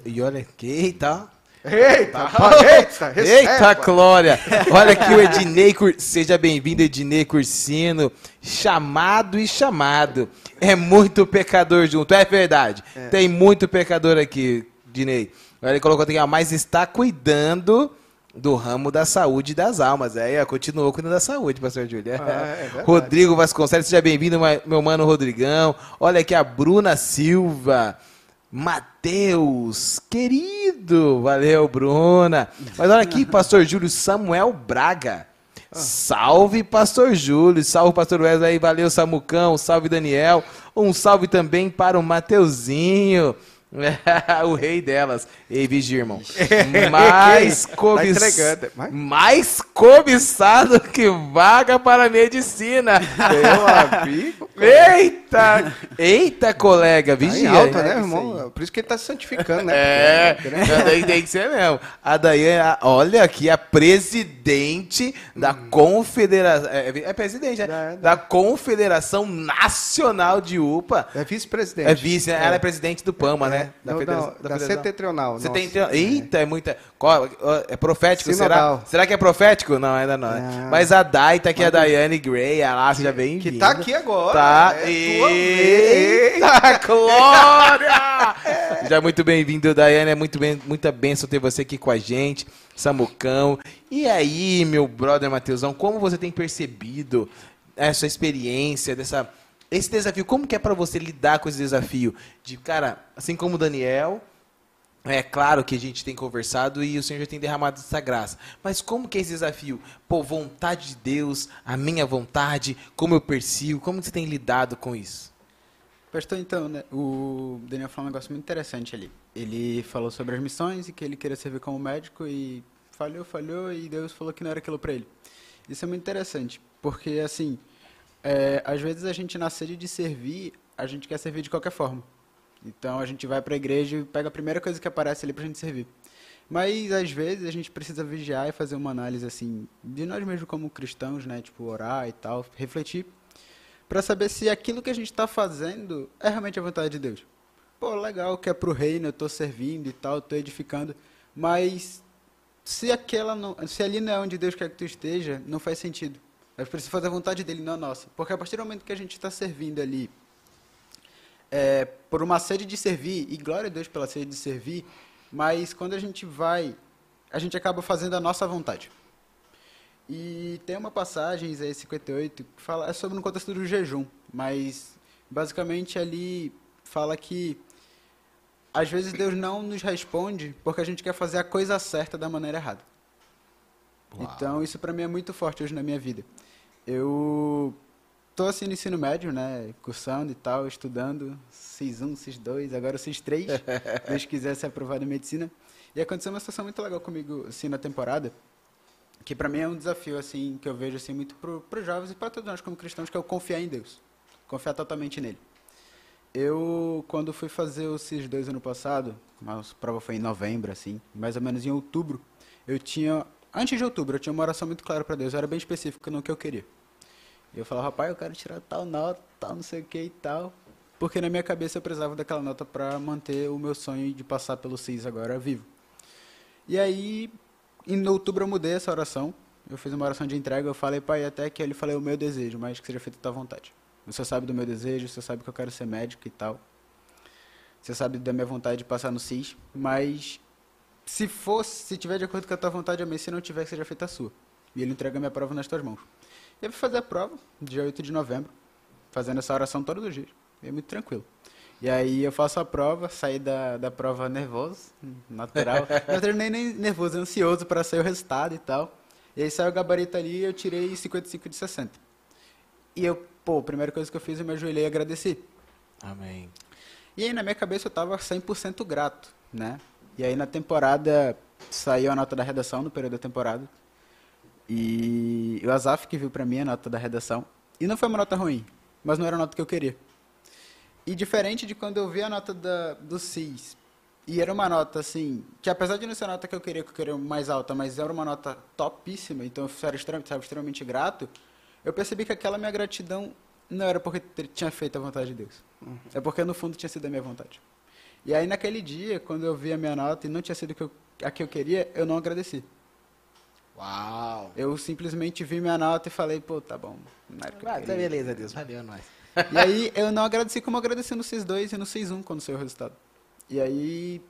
E olha que, tá? Eita, eita, eita, [LAUGHS] Glória! [LAUGHS] Olha aqui o Ednei, Cur... seja bem-vindo, Ednei Cursino, chamado e chamado. É muito pecador junto, é verdade. É. Tem muito pecador aqui, Ednei. Ele colocou aqui, ó, mas está cuidando do ramo da saúde e das almas. É, continuou cuidando da saúde, pastor Júlio. Ah, é Rodrigo Vasconcelos, seja bem-vindo, meu mano Rodrigão. Olha aqui a Bruna Silva. Mateus, querido, valeu, Bruna. Mas olha aqui, pastor Júlio Samuel Braga. Salve, pastor Júlio, salve, pastor Wesley, valeu, Samucão, salve, Daniel. Um salve também para o Mateuzinho. [LAUGHS] o rei delas. Ei, vigia, irmão. [LAUGHS] Mais, cobiç... tá mais cobiçado que vaga para a medicina. Meu [LAUGHS] amigo. Eita! Eita, colega, tá vigia. Tá alta, né, irmão? Por isso que ele tá se santificando, né? É, tem, tem que ser mesmo. A Daiane, olha aqui, a presidente da hum. Confederação. É, é, presidente, né? Da, da Confederação Nacional de UPA. É vice-presidente. É vice, né? Ela é presidente do PAMA, né? Da, Federação, da, da setentrional. Setentrional. Eita, é muita. É profético, será? Será que é profético? Não, ainda não. Ah. Mas a Dai tá aqui, a Daiane Gray, a lá, seja bem-vinda. Que tá aqui agora. Tá. É Eita, glória! [LAUGHS] Seja muito bem-vindo, Daiane. É muito bem, muita bênção ter você aqui com a gente. Samucão. E aí, meu brother Mateusão, como você tem percebido essa experiência dessa esse desafio, como que é para você lidar com esse desafio? De, cara, assim como o Daniel, é claro que a gente tem conversado e o Senhor já tem derramado essa graça. Mas como que é esse desafio? Pô, vontade de Deus, a minha vontade, como eu persigo, como você tem lidado com isso? Pastor, então, né, o Daniel falou um negócio muito interessante ali. Ele falou sobre as missões e que ele queria servir como médico e falhou, falhou e Deus falou que não era aquilo para ele. Isso é muito interessante, porque assim, é, às vezes a gente na sede de servir, a gente quer servir de qualquer forma. Então a gente vai para a igreja e pega a primeira coisa que aparece ali para a gente servir. Mas às vezes a gente precisa vigiar e fazer uma análise assim de nós mesmos como cristãos, né? Tipo orar e tal, refletir para saber se aquilo que a gente está fazendo é realmente a vontade de Deus. Pô, legal que é pro reino, eu estou servindo e tal, estou edificando, mas se aquela não, se ali não é onde Deus quer que tu esteja, não faz sentido. A gente precisa fazer a vontade dele, não a nossa. Porque a partir do momento que a gente está servindo ali é, por uma sede de servir, e glória a Deus pela sede de servir, mas quando a gente vai, a gente acaba fazendo a nossa vontade. E tem uma passagem, Isaías 58, que fala, é sobre no contexto do jejum, mas basicamente ali fala que às vezes Deus não nos responde porque a gente quer fazer a coisa certa da maneira errada. Uau. Então isso para mim é muito forte hoje na minha vida. Eu tô assim no ensino médio, né, cursando e tal, estudando CIS 1, CIS 2, agora CIS 3, [LAUGHS] Deus quiser ser aprovado em medicina. E aconteceu uma situação muito legal comigo assim na temporada, que para mim é um desafio assim que eu vejo assim muito para os jovens e para todos nós como cristãos, que é o confiar em Deus, confiar totalmente nele. Eu quando fui fazer o CIS 2 ano passado, a prova foi em novembro assim, mais ou menos em outubro, eu tinha Antes de outubro, eu tinha uma oração muito clara para Deus, eu era bem específico no que eu queria. Eu falava, rapaz, eu quero tirar tal nota, tal não sei o que e tal. Porque na minha cabeça eu precisava daquela nota para manter o meu sonho de passar pelo CIS agora vivo. E aí, em outubro eu mudei essa oração. Eu fiz uma oração de entrega, eu falei, pai, até que ele falei o meu desejo, mas que seja feito a tua vontade. Você sabe do meu desejo, você sabe que eu quero ser médico e tal. Você sabe da minha vontade de passar no CIS, mas se fosse, se tiver de acordo com a tua vontade, amém. Se não tiver, que seja feita a sua. E ele entrega minha prova nas tuas mãos. Eu fui fazer a prova, dia 8 de novembro, fazendo essa oração todos os dias. É muito tranquilo. E aí eu faço a prova, saí da, da prova nervoso, natural. [LAUGHS] não entrei nem, nervoso, ansioso para sair o resultado e tal. E aí saiu o gabarito ali e eu tirei 55 de 60. E eu, pô, a primeira coisa que eu fiz, eu me ajoelhei e agradeci. Amém. E aí na minha cabeça eu estava 100% grato, né? E aí na temporada saiu a nota da redação no período da temporada. E o Azaf que viu para mim a nota da redação. E não foi uma nota ruim, mas não era a nota que eu queria. E diferente de quando eu vi a nota da, do CIS, e era uma nota assim, que apesar de não ser a nota que eu queria, que eu queria mais alta, mas era uma nota topíssima, então eu era extremamente, estava extremamente grato, eu percebi que aquela minha gratidão não era porque tinha feito a vontade de Deus. Uhum. É porque no fundo tinha sido a minha vontade. E aí naquele dia, quando eu vi a minha nota e não tinha sido a que eu queria, eu não agradeci. Uau! Eu simplesmente vi minha nota e falei, pô, tá bom. Que eu Ah, tá beleza, Deus. Valeu, é nóis. E aí eu não agradeci como eu agradeci no 6-2 e no 6-1 quando saiu o resultado. E aí,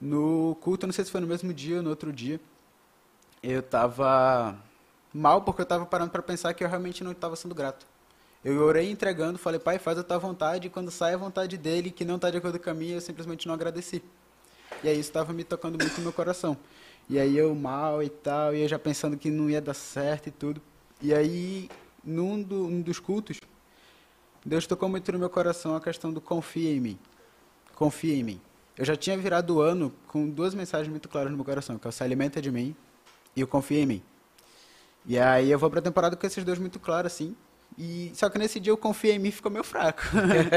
no culto, não sei se foi no mesmo dia ou no outro dia, eu tava mal porque eu tava parando para pensar que eu realmente não estava sendo grato. Eu orei entregando, falei, pai, faz a tua vontade, e quando sai a vontade dele, que não está de acordo com a minha, eu simplesmente não agradeci. E aí isso estava me tocando muito no meu coração. E aí eu mal e tal, e eu já pensando que não ia dar certo e tudo. E aí, num do, um dos cultos, Deus tocou muito no meu coração a questão do confia em mim. Confia em mim. Eu já tinha virado o ano com duas mensagens muito claras no meu coração, que é o se alimenta de mim e o confia em mim. E aí eu vou pra temporada com esses dois muito claros, assim. E, só que nesse dia o confia em mim ficou meio fraco.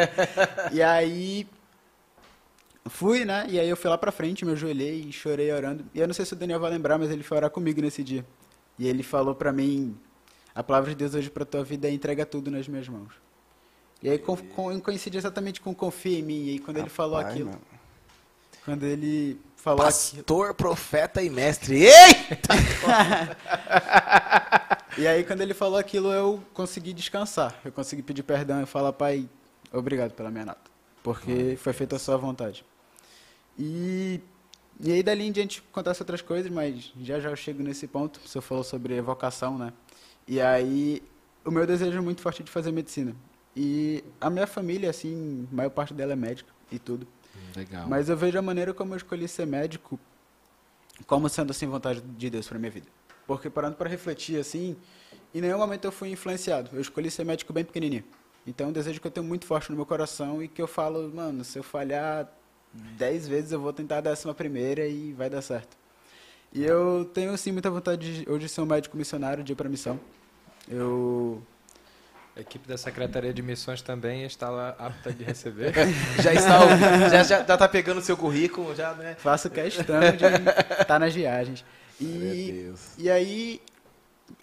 [LAUGHS] e aí fui, né? E aí eu fui lá pra frente, me ajoelhei e chorei orando. E eu não sei se o Daniel vai lembrar, mas ele foi orar comigo nesse dia. E ele falou pra mim, a palavra de Deus hoje pra tua vida é entrega tudo nas minhas mãos. E aí com, com, coincide exatamente com confia em mim. E aí quando ele falou Rapaz, aquilo, mano. quando ele falou aquilo, Pastor, profeta e mestre. Eita! [LAUGHS] E aí, quando ele falou aquilo, eu consegui descansar. Eu consegui pedir perdão e falar, pai, obrigado pela minha nota. Porque foi feita a sua vontade. E, e aí, dali em diante, acontecem outras coisas, mas já já eu chego nesse ponto. Senhor falou sobre vocação, né? E aí, o meu desejo é muito forte de fazer medicina. E a minha família, assim, a maior parte dela é médica e tudo. Legal. Mas eu vejo a maneira como eu escolhi ser médico como sendo assim vontade de Deus para minha vida. Porque parando para refletir assim, em nenhum momento eu fui influenciado. Eu escolhi ser médico bem pequenininho. Então é um desejo que eu tenho muito forte no meu coração e que eu falo, mano, se eu falhar dez vezes eu vou tentar a décima primeira e vai dar certo. E eu tenho sim muita vontade de hoje ser um médico missionário de ir para missão. Eu A equipe da Secretaria de Missões também está lá apta de receber. [LAUGHS] [LAUGHS] já está, já, já, já tá pegando o seu currículo, já, né? faço questão de estar nas viagens. E Deus. E aí,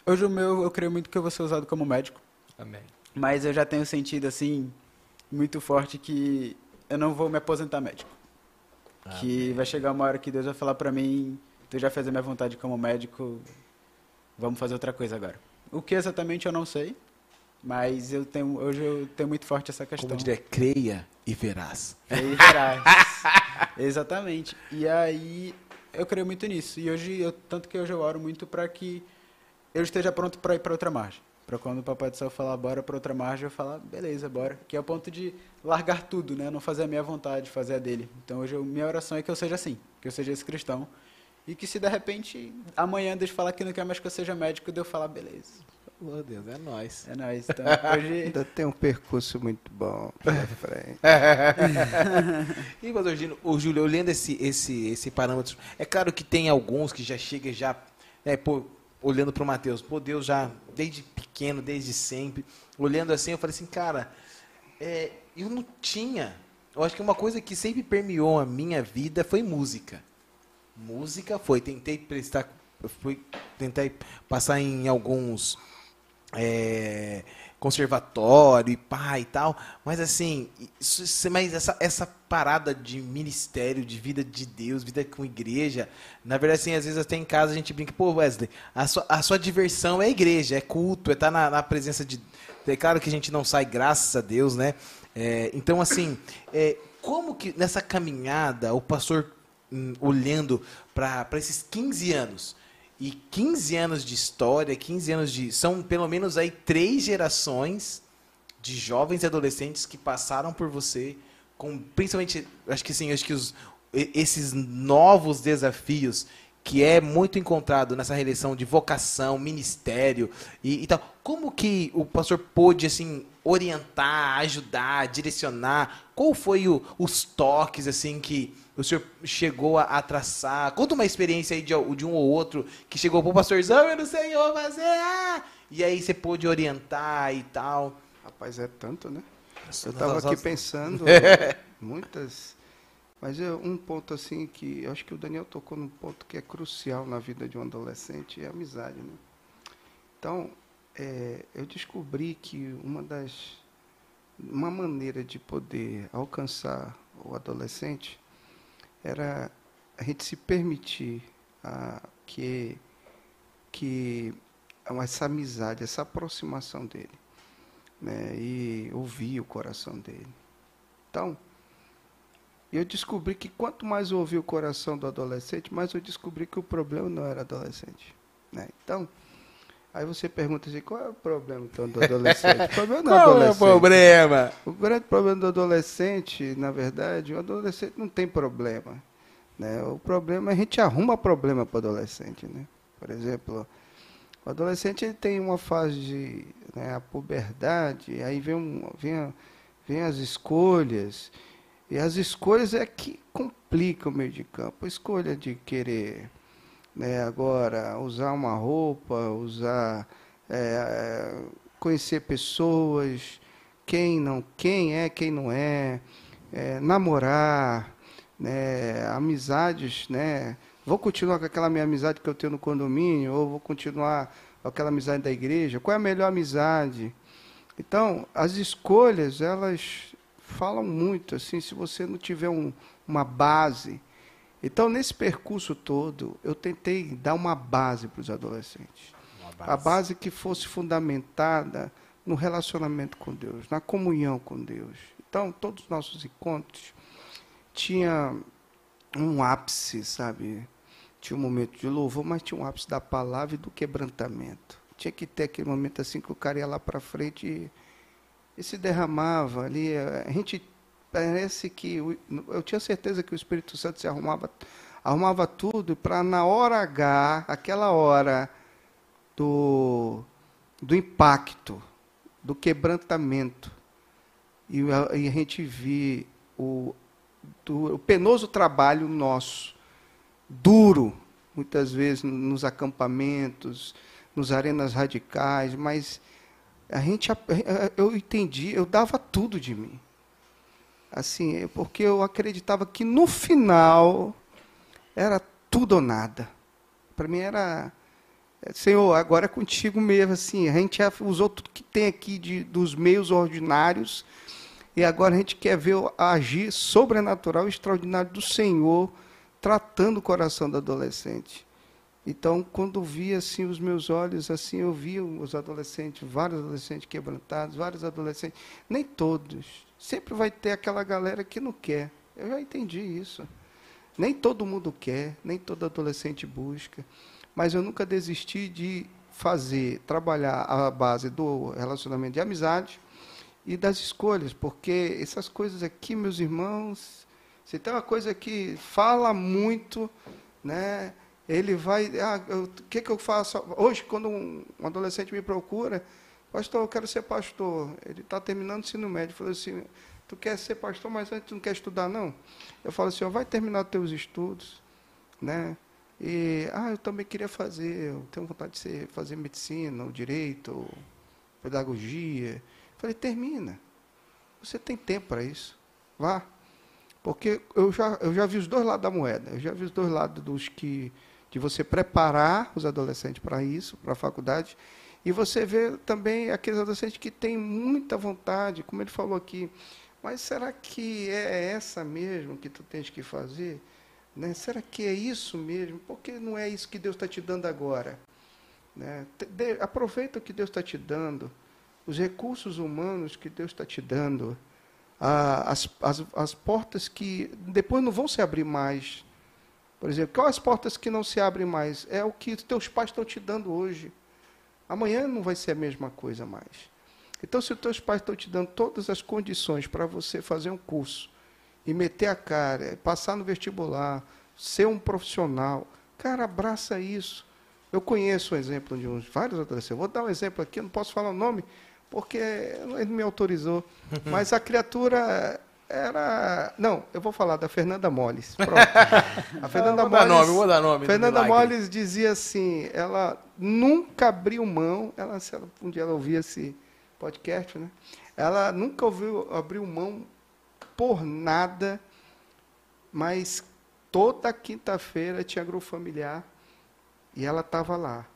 hoje o meu, eu creio muito que eu vou ser usado como médico, Amém. mas eu já tenho sentido, assim, muito forte que eu não vou me aposentar médico. Que vai chegar uma hora que Deus vai falar pra mim, tu já fez a minha vontade como médico, vamos fazer outra coisa agora. O que exatamente eu não sei, mas eu tenho, hoje eu tenho muito forte essa questão. Como diria, creia e verás. E aí, verás. [LAUGHS] Exatamente. E aí eu creio muito nisso. E hoje, eu, tanto que hoje eu oro muito para que eu esteja pronto para ir para outra margem. Para quando o Papai do Céu falar bora para outra margem, eu falar, beleza, bora. Que é o ponto de largar tudo, né? Não fazer a minha vontade, fazer a dele. Então hoje eu, minha oração é que eu seja assim, que eu seja esse cristão. E que se de repente amanhã Deus falar que não quer mais que eu seja médico, eu falar, beleza. Meu Deus, é nóis. É nóis. Então [LAUGHS] hoje. Ainda tem um percurso muito bom pela frente. [LAUGHS] E, pastor Gino, o Júlio, olhando esse, esse, esse parâmetro, é claro que tem alguns que já chegam já, é, pô, olhando para o Mateus, pô, Deus já, desde pequeno, desde sempre, olhando assim, eu falei assim, cara, é, eu não tinha, eu acho que uma coisa que sempre permeou a minha vida foi música. Música foi, tentei prestar, fui, tentei passar em alguns é, conservatório e pá e tal, mas assim, isso, mas essa, essa parada de ministério, de vida de Deus, vida com igreja, na verdade, assim, às vezes até em casa a gente brinca, pô, Wesley, a sua, a sua diversão é igreja, é culto, é estar na, na presença de. É claro que a gente não sai, graças a Deus, né? É, então, assim, é, como que nessa caminhada o pastor hum, olhando para esses 15 anos, e 15 anos de história, 15 anos de. São pelo menos aí três gerações de jovens e adolescentes que passaram por você, com principalmente, acho que sim, acho que os, esses novos desafios que é muito encontrado nessa relação de vocação, ministério e, e tal. Como que o pastor pôde assim orientar, ajudar, direcionar? Qual foi o- os toques assim que o senhor chegou a, a traçar? Conta uma experiência aí de, de um ou outro que chegou pro pastorzão, eu não sei o fazer, ah! e aí você pôde orientar e tal. Rapaz, é tanto, né? Eu estava aqui pensando [LAUGHS] muitas. Mas é um ponto assim que eu acho que o Daniel tocou num ponto que é crucial na vida de um adolescente é a amizade, né? Então, é, eu descobri que uma das uma maneira de poder alcançar o adolescente era a gente se permitir ah, que, que essa amizade, essa aproximação dele, né, e ouvir o coração dele. Então, eu descobri que quanto mais eu ouvi o coração do adolescente, mais eu descobri que o problema não era adolescente. Né? Então, aí você pergunta assim, qual é o problema então, do adolescente? O problema é [LAUGHS] Qual é o adolescente. problema? O grande problema do adolescente, na verdade, o adolescente não tem problema. Né? O problema, a gente arruma problema para o adolescente. Né? Por exemplo, o adolescente ele tem uma fase de né, a puberdade, aí vem, um, vem, vem as escolhas, e as escolhas é que complicam o meio de campo. A escolha de querer né, agora usar uma roupa, usar é, conhecer pessoas, quem não, quem é, quem não é, é, namorar, né, amizades, né? Vou continuar com aquela minha amizade que eu tenho no condomínio, ou vou continuar com aquela amizade da igreja? Qual é a melhor amizade? Então, as escolhas, elas falam muito, assim, se você não tiver um, uma base. Então, nesse percurso todo, eu tentei dar uma base para os adolescentes. A base que fosse fundamentada no relacionamento com Deus, na comunhão com Deus. Então, todos os nossos encontros tinha um ápice, sabe? Tinha um momento de louvor, mas tinha um ápice da palavra e do quebrantamento. Tinha que ter aquele momento assim que o cara ia lá para frente e, e se derramava ali. A gente parece que eu tinha certeza que o Espírito Santo se arrumava, arrumava tudo para na hora H, aquela hora do, do impacto, do quebrantamento, e a, e a gente vê o, do- o penoso trabalho nosso, duro, muitas vezes nos acampamentos, nos arenas radicais, mas a gente, eu entendi, eu dava tudo de mim. Assim, é porque eu acreditava que no final era tudo ou nada. Para mim era, é, Senhor, agora é contigo mesmo, assim, a gente usou tudo que tem aqui de, dos meios ordinários, e agora a gente quer ver o agir sobrenatural extraordinário do Senhor tratando o coração do adolescente. Então, quando via assim os meus olhos, assim eu via os adolescentes, vários adolescentes quebrantados, vários adolescentes, nem todos. Sempre vai ter aquela galera que não quer. Eu já entendi isso. Nem todo mundo quer, nem todo adolescente busca. Mas eu nunca desisti de fazer, trabalhar a base do relacionamento de amizade e das escolhas, porque essas coisas aqui, meus irmãos, se tem uma coisa que fala muito, né? Ele vai, ah, o que que eu faço hoje quando um adolescente me procura, pastor, eu quero ser pastor. Ele está terminando o ensino médio, falou assim, tu quer ser pastor, mas antes tu não quer estudar não? Eu falo assim, ó, vai terminar teus estudos, né? E ah, eu também queria fazer, eu tenho vontade de ser, fazer medicina, ou direito, ou pedagogia. Falei, termina. Você tem tempo para isso. Vá. Porque eu já, eu já vi os dois lados da moeda. Eu já vi os dois lados dos que de você preparar os adolescentes para isso, para a faculdade, e você vê também aqueles adolescentes que têm muita vontade, como ele falou aqui. Mas será que é essa mesmo que tu tens que fazer? Né? Será que é isso mesmo? Porque não é isso que Deus está te dando agora. Né? De- aproveita o que Deus está te dando, os recursos humanos que Deus está te dando, a- as, as, as portas que depois não vão se abrir mais. Por exemplo, quais as portas que não se abrem mais? É o que teus pais estão te dando hoje. Amanhã não vai ser a mesma coisa mais. Então, se os teus pais estão te dando todas as condições para você fazer um curso e meter a cara, passar no vestibular, ser um profissional, cara, abraça isso. Eu conheço um exemplo de uns vários adolescentes. Eu vou dar um exemplo aqui, não posso falar o nome, porque ele não me autorizou. [LAUGHS] Mas a criatura era. Não, eu vou falar da Fernanda Molles. [LAUGHS] Pronto. A Fernanda vou dar Molles. nome, vou dar nome. Fernanda. Molles dizia assim, ela nunca abriu mão, ela, se ela, um dia ela ouvia esse podcast, né? Ela nunca ouviu, abriu mão por nada, mas toda quinta-feira tinha grupo familiar e ela estava lá.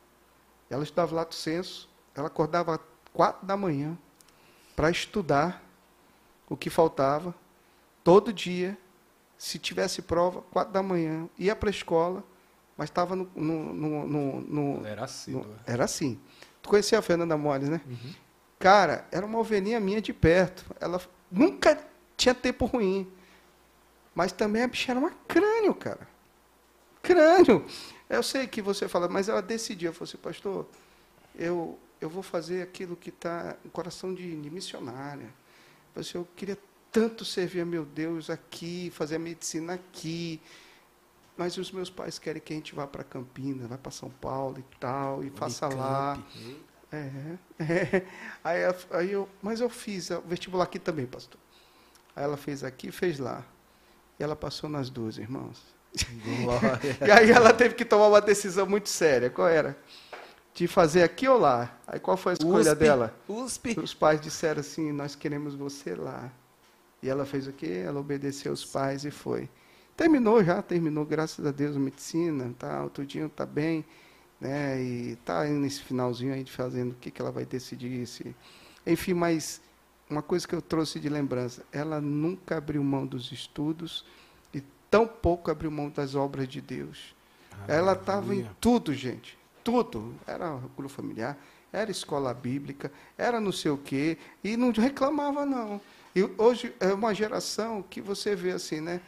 Ela estudava lá do censo, ela acordava quatro da manhã para estudar o que faltava, todo dia, se tivesse prova, quatro da manhã, ia para a escola, mas estava no, no, no, no, Era assim. no- Era assim. Tu conhecia a Fernanda Mores, né? Uhum. Cara, era uma ovelhinha minha de perto. Ela nunca tinha tempo ruim. Mas também a bicha era uma crânio, cara. Crânio. Eu sei que você fala, mas ela decidiu. Eu falei assim, pastor, eu, eu vou fazer aquilo que está no coração de, de missionária. Eu, falei assim, eu queria tanto servir a meu Deus aqui, fazer a medicina aqui. Mas os meus pais querem que a gente vá para Campinas, vá para São Paulo e tal, e faça lá. É, [LAUGHS] é. Aí, aí eu, mas eu fiz o vestibular aqui também, pastor. Aí ela fez aqui e fez lá. E ela passou nas duas, irmãos. [LAUGHS] E aí ela teve que tomar uma decisão muito séria. Qual era? De fazer aqui ou lá? Aí qual foi a escolha USP, dela? USP. Os pais disseram assim, nós queremos você lá. E ela fez o quê? Ela obedeceu os pais e foi. Terminou já, terminou, graças a Deus, a medicina, tá, tudinho tá bem, né? E tá nesse finalzinho aí de fazendo o que, que ela vai decidir. Se... Enfim, mas uma coisa que eu trouxe de lembrança, ela nunca abriu mão dos estudos e tão pouco abriu mão das obras de Deus. Ela estava em tudo, gente. Tudo. Era grupo familiar, era escola bíblica, era não sei o quê, e não reclamava, não. E hoje é uma geração que você vê assim, né?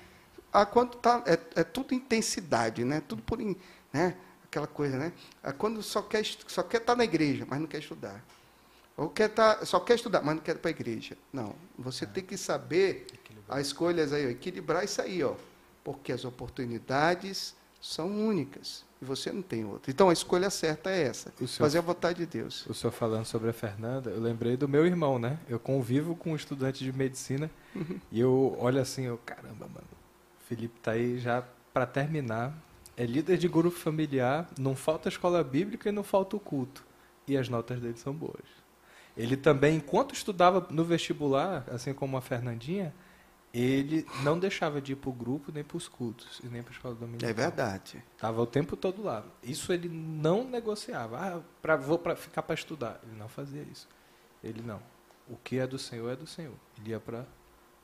Ah, quando tá, é, é tudo intensidade, né? Tudo por, né? Aquela coisa, né? Ah, Quando só quer só quer estar na igreja, mas não quer estudar. Ou quer tá, só quer estudar, mas não quer ir para a igreja. Não. Você tem que saber as escolhas aí, ó, equilibrar isso aí, ó. Porque as oportunidades são únicas. E você não tem outra. Então a escolha certa é essa. O senhor- Fazer a vontade de Deus. O senhor falando sobre a Fernanda, eu lembrei do meu irmão, né? Eu convivo com um estudante de medicina e eu olho assim, eu, caramba, mano, o Felipe tá aí já para terminar. É líder de grupo familiar, não falta escola bíblica e não falta o culto. E as notas dele são boas. Ele também, enquanto estudava no vestibular, assim como a Fernandinha, ele não deixava de ir para o grupo, nem para os cultos, e nem para a escola dominical. É verdade. Tava o tempo todo lá. Isso ele não negociava. Ah, pra, vou pra, ficar para estudar. Ele não fazia isso. Ele não. O que é do Senhor é do Senhor. Ele ia para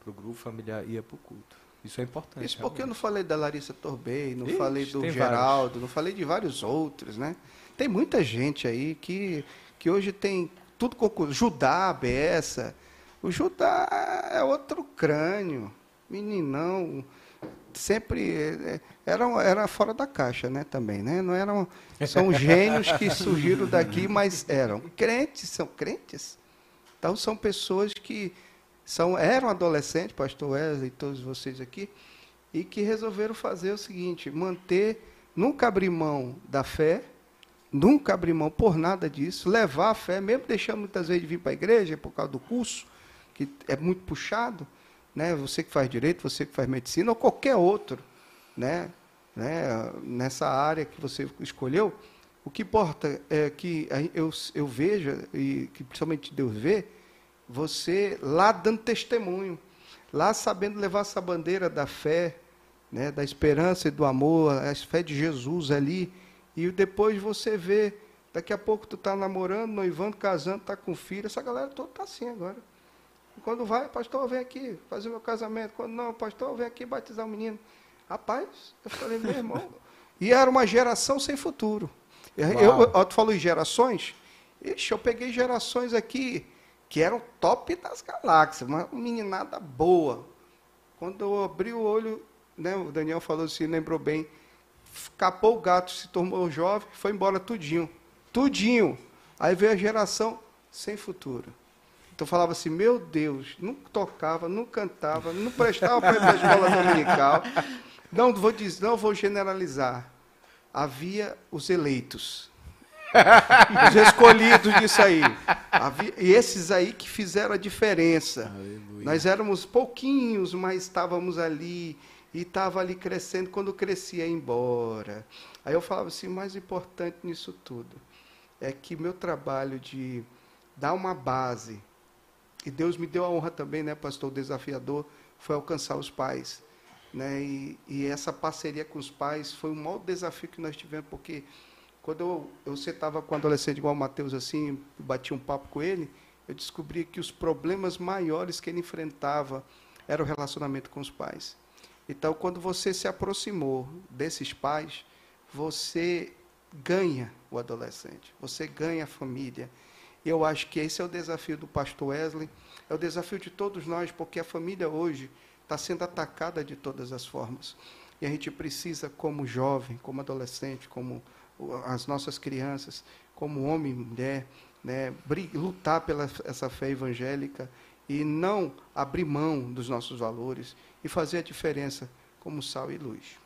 o grupo familiar, ia para o culto. Isso é importante. Isso porque eu não realmente. falei da Larissa Torbey, não Ixi, falei do Geraldo, não falei de vários outros, né? Tem muita gente aí que, que hoje tem tudo concurso. Judá, beça. O Judá é outro crânio. Meninão. Sempre é, era, era fora da caixa, né? Também, né? Não eram, são [LAUGHS] gênios que surgiram daqui, mas eram crentes, são crentes. Então são pessoas que são, eram adolescentes, pastor Wesley e todos vocês aqui, e que resolveram fazer o seguinte, manter, nunca abrir mão da fé, nunca abrir mão por nada disso, levar a fé, mesmo deixando muitas vezes de vir para a igreja por causa do curso, que é muito puxado, né? você que faz direito, você que faz medicina, ou qualquer outro, né? Né? nessa área que você escolheu, o que importa é que eu, eu veja, e que principalmente Deus vê, você lá dando testemunho, lá sabendo levar essa bandeira da fé, né, da esperança e do amor, a fé de Jesus ali, e depois você vê, daqui a pouco tu está namorando, noivando, casando, está com filho, essa galera toda está assim agora. Quando vai, pastor, vem aqui fazer meu casamento. Quando não, pastor, vem aqui batizar o menino. Rapaz, eu falei, meu irmão. E era uma geração sem futuro. Eu, eu, tu falou em gerações? Ixi, eu peguei gerações aqui que eram top das galáxias, uma meninada boa. Quando eu abri o olho, né, o Daniel falou assim, lembrou bem, capou o gato, se tornou jovem, foi embora tudinho. Tudinho. Aí veio a geração sem futuro. Então eu falava assim, meu Deus, não tocava, não cantava, não prestava para ir para a escola dominical. Não vou dizer, não vou generalizar. Havia os eleitos. Os escolhidos disso aí. Havia- e esses aí que fizeram a diferença. Nós éramos pouquinhos, mas estávamos ali. E estava ali crescendo. Quando crescia, ia embora. Aí eu falava assim, o mais importante nisso tudo é que meu trabalho de dar uma base, e Deus me deu a honra também, né, pastor, o desafiador, foi alcançar os pais. Né? E, e essa parceria com os pais foi o maior desafio que nós tivemos, porque quando eu, eu sentava com um adolescente igual o Mateus assim, batia um papo com ele, eu descobri que os problemas maiores que ele enfrentava era o relacionamento com os pais. Então, quando você se aproximou desses pais, você ganha o adolescente, você ganha a família. Eu acho que esse é o desafio do pastor Wesley, é o desafio de todos nós, porque a família hoje está sendo atacada de todas as formas. E a gente precisa, como jovem, como adolescente, como as nossas crianças, como homem e mulher, né, lutar pela essa fé evangélica e não abrir mão dos nossos valores e fazer a diferença como sal e luz.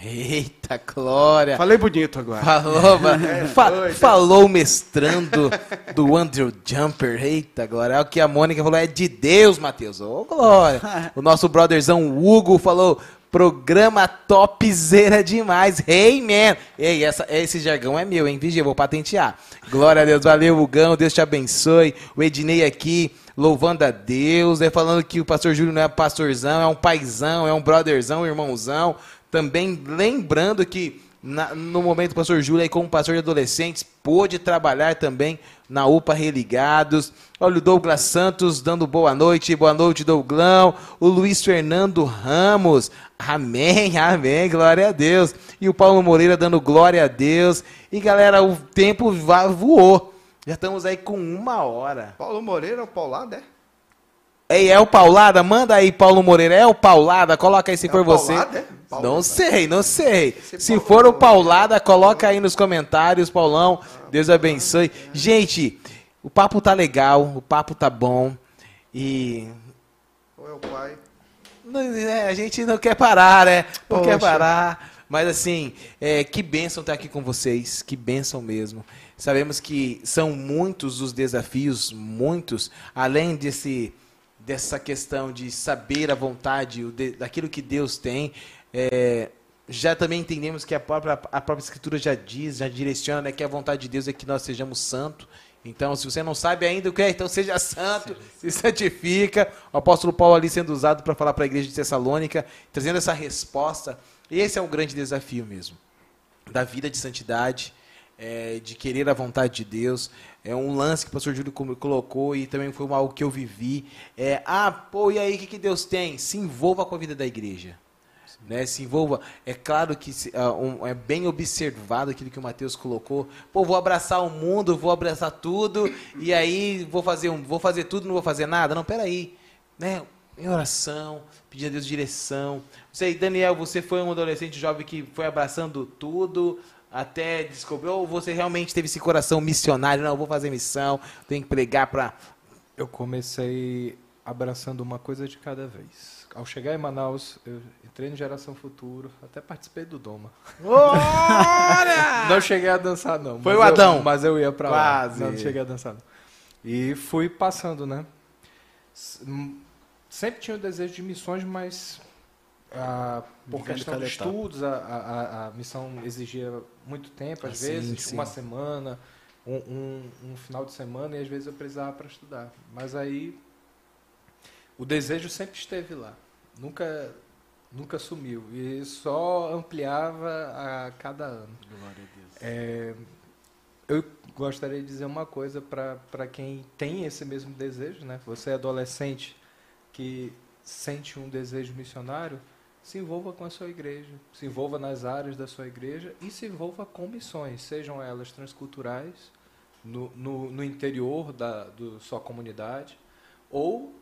Eita, glória! Falei bonito agora. Falou, [LAUGHS] é, fa falou mestrando do Andrew Jumper. Eita, glória! É o que a Mônica falou, é de Deus, Matheus. Ô, oh, glória! [LAUGHS] O nosso brotherzão Hugo falou, programa topzera demais. Hey, man! Ei, essa, esse jargão é meu, hein? Vigia, vou patentear. Glória a Deus, valeu, Hugão, Deus te abençoe. O Ednei aqui, louvando a Deus, né? falando que o pastor Júlio não é pastorzão, é um paizão, é um brotherzão, irmãozão. Também lembrando que na, no momento o pastor Júlio, aí, como pastor de adolescentes, pôde trabalhar também na UPA Religados. Olha o Douglas Santos dando boa noite, boa noite, Douglão. O Luiz Fernando Ramos, amém, amém, glória a Deus. E o Paulo Moreira dando glória a Deus. E galera, o tempo voou. Já estamos aí com uma hora. Paulo Moreira, o Paulado, é? Ei, é o Paulada? Manda aí, Paulo Moreira. É o Paulada? Coloca aí se é for você. Paulada? Não sei, não sei. Se for o Paulada, coloca aí nos comentários, Paulão. Deus abençoe. Gente, o papo tá legal, o papo tá bom. E. Ou é o pai? É, a gente não quer parar, né? Não Poxa. quer parar. Mas assim, é, que bênção estar aqui com vocês. Que bênção mesmo. Sabemos que são muitos os desafios, muitos, além desse dessa questão de saber a vontade daquilo que Deus tem. É, já também entendemos que a própria, a própria Escritura já diz, já direciona né, que a vontade de Deus é que nós sejamos santos. Então, se você não sabe ainda o que é, então seja santo, se santifica. O apóstolo Paulo ali sendo usado para falar para a igreja de Tessalônica, trazendo essa resposta. Esse é um grande desafio mesmo, da vida de santidade, é, de querer a vontade de Deus. É um lance que o pastor Júlio colocou e também foi algo que eu vivi. É, ah, pô, e aí o que, que Deus tem? Se envolva com a vida da igreja. Né, se envolva. É claro que uh, um, é bem observado aquilo que o Mateus colocou. Pô, vou abraçar o mundo, vou abraçar tudo, e aí vou fazer, um, vou fazer tudo, não vou fazer nada. Não, peraí. Né? Em oração, pedindo a Deus direção. Você, Daniel, você foi um adolescente jovem que foi abraçando tudo, até descobrir, ou você realmente teve esse coração missionário, não, vou fazer missão, tenho que pregar para... Eu comecei abraçando uma coisa de cada vez. Ao chegar em Manaus, eu entrei no Geração Futuro, até participei do Doma. [LAUGHS] não cheguei a dançar, não. Foi o Adão. Eu, mas eu ia para lá. Não, não cheguei a dançar, não. E fui passando, né? Sempre tinha o desejo de missões, mas ah, por questão de estudos, a, a, a, missão exigia muito tempo, às ah, vezes, sim, uma semana, um, um, um, final de semana, e às vezes eu precisava para estudar. Mas aí o desejo sempre esteve lá, nunca, nunca sumiu, e só ampliava a cada ano. Glória a Deus. É, eu gostaria de dizer uma coisa para quem tem esse mesmo desejo, né? Você é adolescente que sente um desejo missionário, se envolva com a sua igreja, se envolva nas áreas da sua igreja e se envolva com missões, sejam elas transculturais, no, no, no interior da do sua comunidade, ou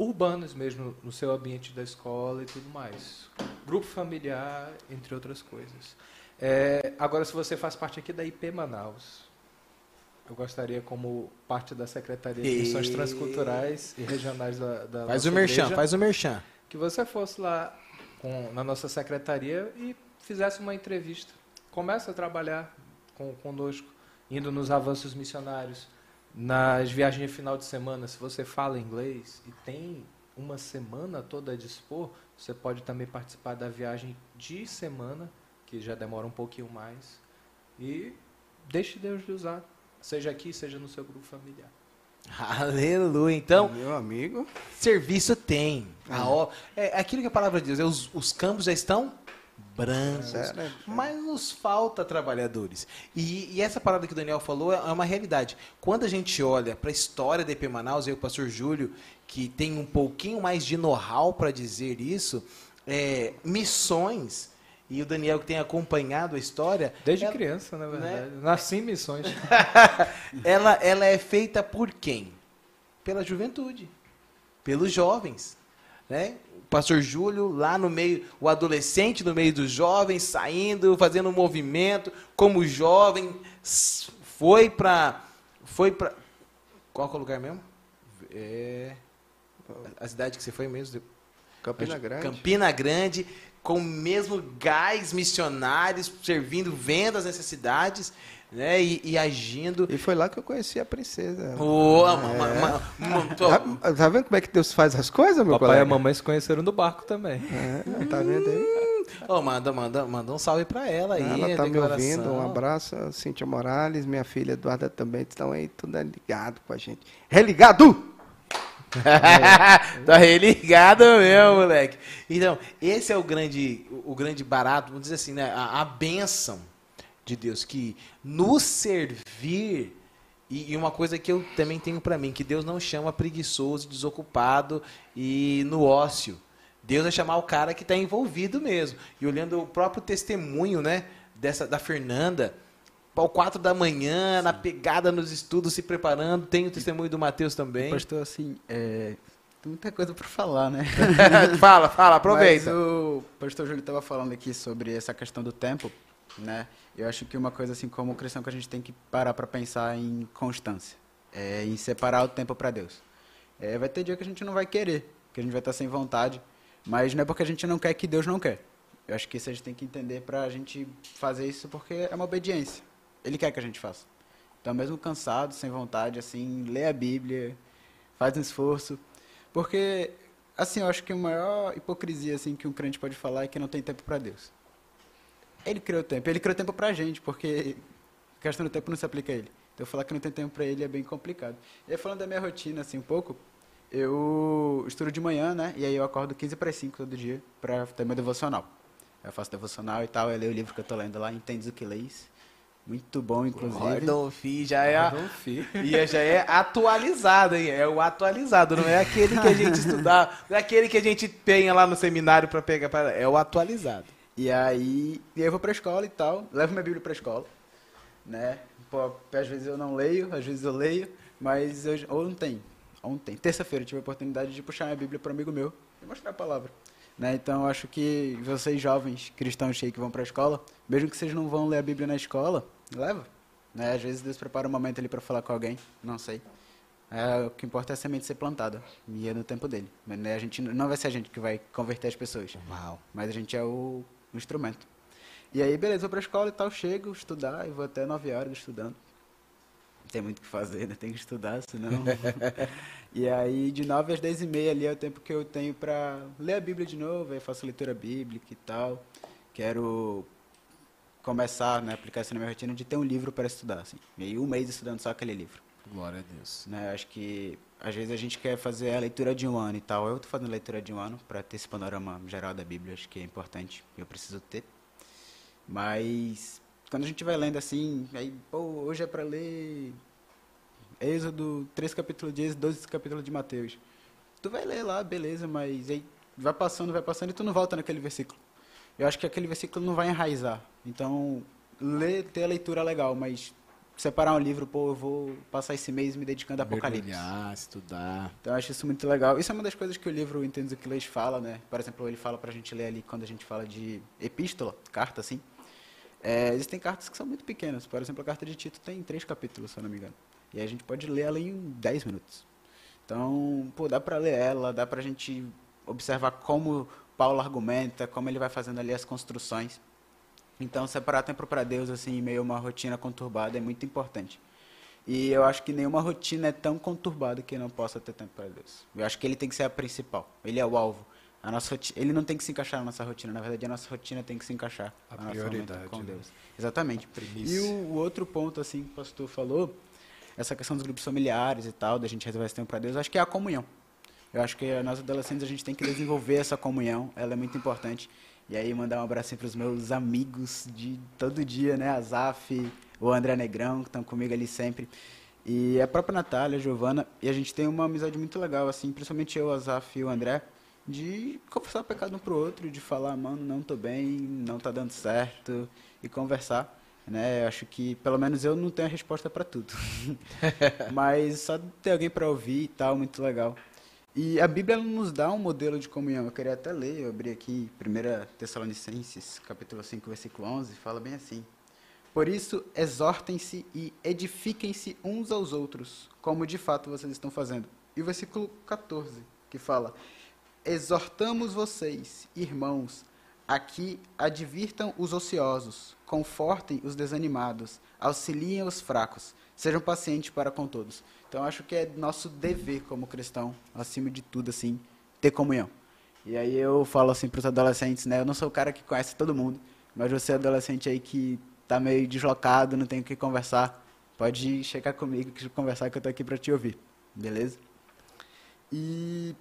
urbanas mesmo, no seu ambiente da escola e tudo mais. Grupo familiar, entre outras coisas. É, agora, se você faz parte aqui da IP Manaus, eu gostaria, como parte da Secretaria de Missões Transculturais e Regionais da, da Faz o merchan, igreja, faz o merchan. Que você fosse lá com, na nossa secretaria e fizesse uma entrevista. Começa a trabalhar com, conosco, indo nos avanços missionários, nas viagens de final de semana. Se você fala inglês e tem uma semana toda a dispor, você pode também participar da viagem de semana, que já demora um pouquinho mais. E deixe Deus lhe usar, seja aqui, seja no seu grupo familiar. Aleluia. Então, meu amigo, serviço tem. A ó, é aquilo que a palavra diz, é, os, os campos já estão brancos, é, mas nos falta trabalhadores. E, e, essa parada que o Daniel falou é, é uma realidade. Quando a gente olha para a história da EP Manaus, eu e o pastor Júlio, que tem um pouquinho mais de know-how para dizer isso, é, missões, e o Daniel que tem acompanhado a história. Desde ela- criança, na verdade. né? Nasci em missões. [LAUGHS] ela, ela é feita por quem? Pela juventude, pelos jovens, né? O pastor Júlio lá no meio, o adolescente no meio dos jovens, saindo, fazendo um movimento, como jovem, foi para foi para qual é o lugar mesmo? É a cidade que você foi mesmo? Campina Grande. Campina Grande, com o mesmo gás missionários, servindo, vendo as necessidades, né? E, e agindo. E foi lá que eu conheci a princesa. Ma- ma- ma- tô- Tá, tá vendo como é que Deus faz as coisas, meu Papai e colega? a mamãe se conheceram no barco também. É, tá vendo aí? Ô, manda, manda, manda um salve pra ela aí. Ela tá me ouvindo. Um abraço, Cíntia Morales, minha filha Eduarda também estão aí, tudo ligado com a gente. Religado! [LAUGHS] tá religado mesmo, moleque. Então, esse é o grande, o grande barato, vamos dizer assim, né? A, a bênção de Deus, que nos servir. E, e uma coisa que eu também tenho pra mim, que Deus não chama preguiçoso, desocupado e no ócio. Deus vai chamar o cara que está envolvido mesmo. E olhando o próprio testemunho, né, dessa da Fernanda, ao quatro da manhã, na pegada nos estudos, se preparando. Tem o testemunho do Matheus também. Pastor, assim, é, tem muita coisa para falar, né? [LAUGHS] fala, fala, aproveita. Mas o pastor Júlio estava falando aqui sobre essa questão do tempo, né? Eu acho que uma coisa assim como cristão que a gente tem que parar para pensar em constância, é, em separar o tempo para Deus. É, vai ter dia que a gente não vai querer, que a gente vai estar sem vontade, mas não é porque a gente não quer que Deus não quer. Eu acho que isso a gente tem que entender para a gente fazer isso porque é uma obediência. Ele quer que a gente faça. Então, mesmo cansado, sem vontade, assim, lê a Bíblia, faz um esforço, porque assim, eu acho que a maior hipocrisia assim que um crente pode falar é que não tem tempo para Deus. Ele criou tempo, ele criou tempo pra gente, porque a questão do tempo não se aplica a ele. Então falar que não tem tempo para ele é bem complicado. E aí, falando da minha rotina assim um pouco, eu estudo de manhã, né? E aí eu acordo 15 para 5 todo dia para ter meu devocional. Eu faço devocional e tal, eu leio o livro que eu tô lendo lá, Entendes o que leis. Muito bom, inclusive. Gordon Fee já é, a- [LAUGHS] e já é atualizado, hein? É o atualizado, não é aquele que a gente [LAUGHS] estudar, não é aquele que a gente penha lá no seminário para pegar, pra, é o atualizado. E aí, e aí eu vou pra escola e tal, levo minha Bíblia pra escola, né? Pô, às vezes eu não leio, às vezes eu leio, mas eu, ontem, ontem, terça-feira, tive a oportunidade de puxar minha Bíblia para um amigo meu e mostrar a palavra. Né? Então, eu acho que vocês jovens cristãos aí que vão pra escola, mesmo que vocês não vão ler a Bíblia na escola, leva. Né? Às vezes Deus prepara um momento ali para falar com alguém, não sei. É, o que importa é a semente ser plantada, e é no tempo dele. Mas, né, a gente, não vai ser a gente que vai converter as pessoas. Uau. Mas a gente é o, o instrumento. E aí, beleza, vou pra escola e tal, chego, estudar, e vou até 9 horas estudando. Não tem muito o que fazer, né? Tem que estudar, senão... [LAUGHS] e aí, de 9 às 10 e meia ali é o tempo que eu tenho pra ler a Bíblia de novo, aí faço leitura bíblica e tal. Quero começar, né, aplicar isso na minha rotina de ter um livro para estudar, assim. E aí, um mês estudando só aquele livro Glória a Deus. né? Acho que às vezes a gente quer fazer a leitura de um ano e tal. Eu estou fazendo leitura de um ano para ter esse panorama geral da Bíblia, acho que é importante, eu preciso ter. Mas quando a gente vai lendo assim, aí, pô, hoje é para ler Êxodo, três capítulos de Êxodo, 12 capítulos de Mateus. Tu vai ler lá, beleza, mas aí vai passando, vai passando e tu não volta naquele versículo. Eu acho que aquele versículo não vai enraizar. Então, ler, ter a leitura é legal, mas separar um livro, pô, eu vou passar esse mês me dedicando a Apocalipse. Mergulhar, estudar. Então eu acho isso muito legal. Isso é uma das coisas que o livro Entendes o que Leis fala, né? Por exemplo, ele fala pra gente ler ali quando a gente fala de epístola, carta, assim. É, existem cartas que são muito pequenas. Por exemplo, a carta de Tito tem três capítulos, se eu não me engano. E a gente pode ler ela em 10 minutos. Então, pô, dá pra ler ela, dá pra gente observar como Paulo argumenta, como ele vai fazendo ali as construções. Então, separar tempo para Deus, assim, em meio a uma rotina conturbada é muito importante. E eu acho que nenhuma rotina é tão conturbada que não possa ter tempo para Deus. Eu acho que ele tem que ser a principal. Ele é o alvo. A nossa roti- ele não tem que se encaixar na nossa rotina. Na verdade, a nossa rotina tem que se encaixar A momento prioridade, com né? Deus. Exatamente. Primícia. E o, o outro ponto, assim, que o pastor falou, essa questão dos grupos familiares e tal, da gente reservar esse tempo para Deus, acho que é a comunhão. Eu acho que nós adolescentes a gente tem que desenvolver essa comunhão, ela é muito importante. E aí mandar um abraço para os meus amigos de todo dia, né? A Zaf, o André Negrão, que estão comigo ali sempre. E a própria Natália, a Giovana, e a gente tem uma amizade muito legal, assim, principalmente eu, a Zaf e o André, de confessar pecado um pro outro, de falar, mano, não tô bem, não tá dando certo, e conversar. Né? Eu acho que, pelo menos eu não tenho a resposta para tudo. [LAUGHS] Mas só ter alguém para ouvir e tal, muito legal. E a Bíblia nos dá um modelo de comunhão. Eu queria até ler, eu abri aqui 1 Tessalonicenses, capítulo 5, versículo 11, fala bem assim. Por isso, exortem-se e edifiquem-se uns aos outros, como de fato vocês estão fazendo. E o versículo 14, que fala: Exortamos vocês, irmãos, aqui advirtam os ociosos, confortem os desanimados, auxiliem os fracos, sejam pacientes para com todos. Então, acho que é nosso dever como cristão, acima de tudo, assim, ter comunhão. E aí eu falo assim para os adolescentes, né? Eu não sou o cara que conhece todo mundo, mas você é adolescente aí que tá meio deslocado, não tem o que conversar, pode chegar comigo que conversar que eu tô aqui para te ouvir, beleza? E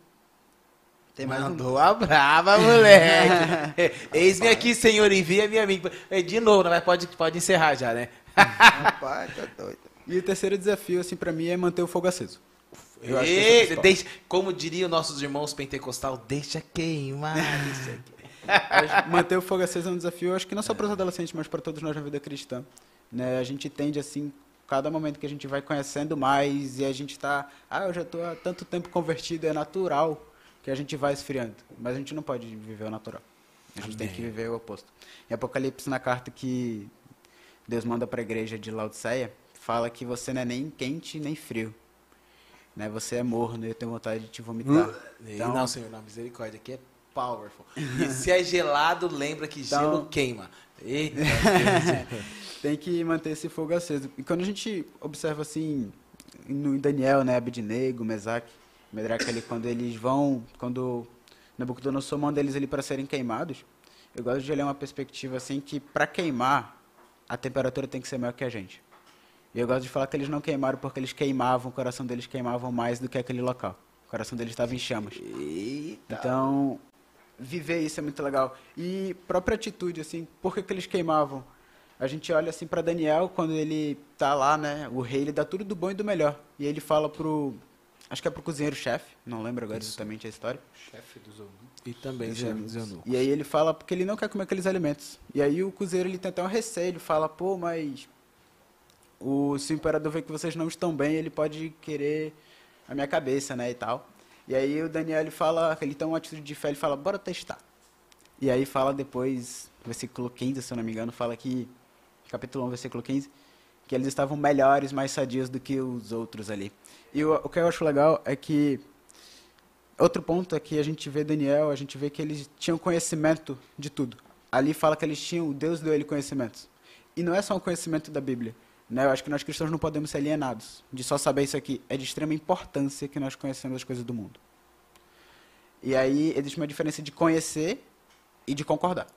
tem mais Mandou um... a brava, moleque. [LAUGHS] Eis-me aqui, Senhor, envia minha amiga. De novo, mas pode, pode encerrar já, né? Rapaz, tá doido. E o terceiro desafio, assim, para mim, é manter o fogo aceso. Ei, deixa, como diriam nossos irmãos pentecostal, deixa queimar. [LAUGHS] manter o fogo aceso é um desafio, acho que não só para os adolescentes, mas para todos nós na vida cristã. Né? A gente tende, assim, cada momento que a gente vai conhecendo mais e a gente está, ah, eu já estou há tanto tempo convertido, é natural que a gente vai esfriando. Mas a gente não pode viver o natural. A gente Amém. tem que viver o oposto. Em Apocalipse, na carta que Deus manda para a igreja de Laodiceia, fala que você não é nem quente nem frio. Né? Você é morno e eu tenho vontade de te vomitar. Então, não, Senhor, na misericórdia, aqui é powerful. E [LAUGHS] se é gelado, lembra que então, gelo queima. Eita, [LAUGHS] tem que manter esse fogo aceso. E quando a gente observa assim, no Daniel, né, Abednego, Mesaque, Medraque ali, quando eles vão, quando Nabucodonosor manda eles ali para serem queimados, eu gosto de olhar uma perspectiva assim que para queimar, a temperatura tem que ser maior que a gente. E eu gosto de falar que eles não queimaram porque eles queimavam, o coração deles queimavam mais do que aquele local. O coração deles estava em chamas. Eita. Então, viver isso é muito legal. E própria atitude, assim, por que, que eles queimavam? A gente olha assim para Daniel, quando ele tá lá, né, o rei, ele dá tudo do bom e do melhor. E ele fala pro, acho que é pro cozinheiro-chefe, não lembro agora isso. exatamente a história. Chefe dos E também dos eunucos. E aí ele fala porque ele não quer comer aqueles alimentos. E aí o cozinheiro, ele tem até um receio, ele fala, pô, mas o, se o imperador vê que vocês não estão bem, ele pode querer a minha cabeça, né, e tal. E aí o Daniel fala, ele tem uma atitude de fé, ele fala, bora testar. E aí fala depois, versículo 15, se eu não me engano, fala que, capítulo 1, versículo 15, que eles estavam melhores, mais sadios do que os outros ali. E o, o que eu acho legal é que, outro ponto é que a gente vê Daniel, a gente vê que eles tinham conhecimento de tudo. Ali fala que eles tinham, Deus deu ele conhecimentos. E não é só um conhecimento da Bíblia. Né? Eu acho que nós cristãos não podemos ser alienados de só saber isso aqui. É de extrema importância que nós conhecemos as coisas do mundo. E aí existe uma diferença de conhecer e de concordar.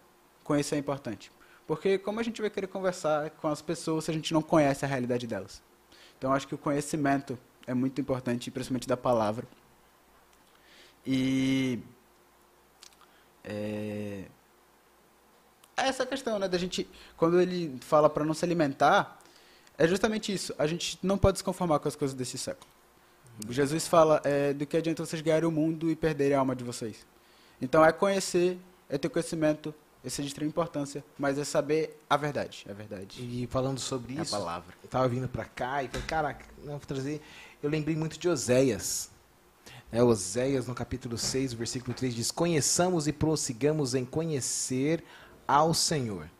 Conhecer é importante. Porque como a gente vai querer conversar com as pessoas se a gente não conhece a realidade delas? Então acho que o conhecimento é muito importante, principalmente da palavra. E é, essa questão, né, da gente quando ele fala para não se alimentar, é justamente isso. A gente não pode se conformar com as coisas desse século. Jesus fala é, do que adianta vocês ganharem o mundo e perderem a alma de vocês. Então é conhecer, é ter conhecimento, esse é de extrema importância, mas é saber a verdade, a verdade. E falando sobre é isso, a palavra. Eu tava vindo para cá e falei, caraca, não vou trazer. Eu lembrei muito de Oséias. É, Oséias, no capítulo 6, versículo 3, diz: Conheçamos e prossigamos em conhecer ao Senhor.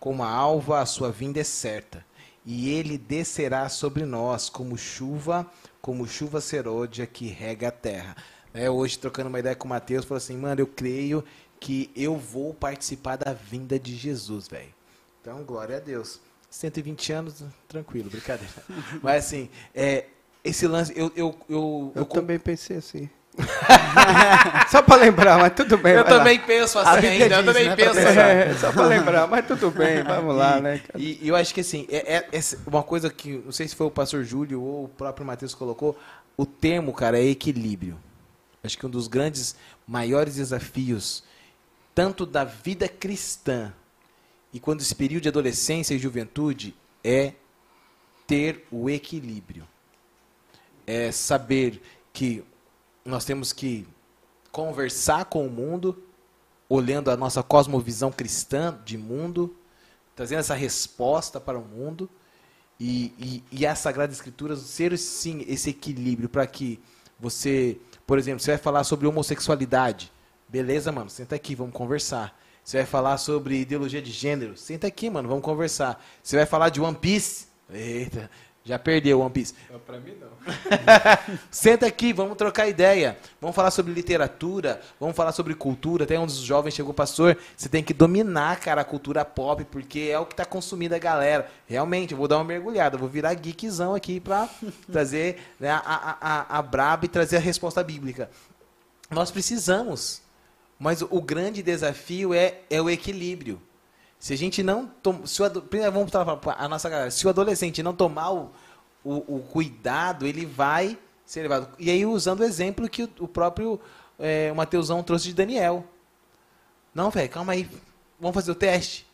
Como a alva, a sua vinda é certa e ele descerá sobre nós como chuva, como chuva serôdia que rega a terra. É, hoje, trocando uma ideia com o Mateus, falou assim, mano, eu creio que eu vou participar da vinda de Jesus, velho. Então, glória a Deus. 120 anos, tranquilo, brincadeira. [LAUGHS] Mas assim, é, esse lance, eu... Eu, eu, eu, eu também pensei assim. [LAUGHS] só para lembrar, mas tudo bem. Eu também lá. penso assim ainda, eu também né, penso assim. É, só para lembrar, mas tudo bem, [LAUGHS] vamos lá, né? E, e, eu acho que assim, é, é, é, uma coisa que, não sei se foi o pastor Júlio ou o próprio Mateus colocou, o termo, cara, é equilíbrio. Acho que um dos grandes, maiores desafios, tanto da vida cristã, e quando esse período de adolescência e juventude, é ter o equilíbrio. É saber que nós temos que conversar com o mundo, olhando a nossa cosmovisão cristã de mundo, trazendo essa resposta para o mundo e, e, e a Sagrada Escritura ser sim esse equilíbrio para que você, por exemplo, você vai falar sobre homossexualidade, beleza, mano, senta aqui, vamos conversar. Você vai falar sobre ideologia de gênero, senta aqui, mano, vamos conversar. Você vai falar de One Piece, eita, já perdeu One Piece. Não, pra mim não. [LAUGHS] Senta aqui, vamos trocar ideia. Vamos falar sobre literatura, vamos falar sobre cultura. Até um dos jovens chegou, pastor, você tem que dominar, cara, a cultura pop, porque é o que está consumindo a galera. Realmente, eu vou dar uma mergulhada, vou virar geekzão aqui para [LAUGHS] trazer né, a, a, a, a braba e trazer a resposta bíblica. Nós precisamos, mas o grande desafio é, é o equilíbrio. Se a gente não tom... se o, primeiro vamos para a nossa galera, se o adolescente não tomar o, o, o, cuidado, ele vai ser levado. E aí usando o exemplo que o, o próprio é, o Mateusão trouxe de Daniel. Não, velho, calma aí. Vamos fazer o teste.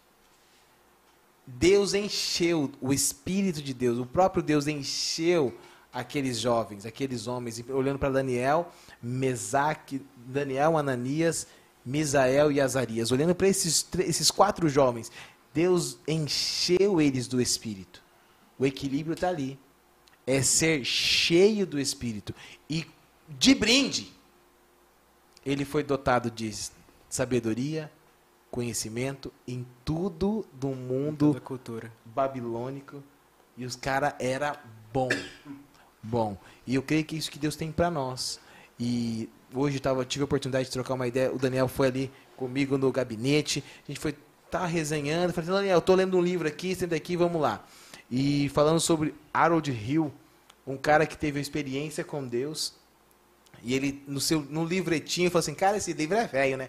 Deus encheu o Espírito de Deus, o próprio Deus encheu aqueles jovens, aqueles homens, olhando para Daniel, Mesaque, Daniel, Ananias Misael e Azarias, olhando para esses, esses quatro jovens, Deus encheu eles do Espírito. O equilíbrio está ali. É ser cheio do Espírito. E de brinde, ele foi dotado de sabedoria, conhecimento em tudo do mundo cultura. babilônico. E os caras era bom. Bom. E eu creio que é isso que Deus tem para nós. E hoje tava, tive a oportunidade de trocar uma ideia. O Daniel foi ali comigo no gabinete. A gente foi tá resenhando. Falei, Daniel, eu tô lendo um livro aqui, senta aqui, vamos lá. E falando sobre Harold Hill, um cara que teve experiência com Deus. E ele, no seu no livretinho, falou assim: Cara, esse livro é velho, né?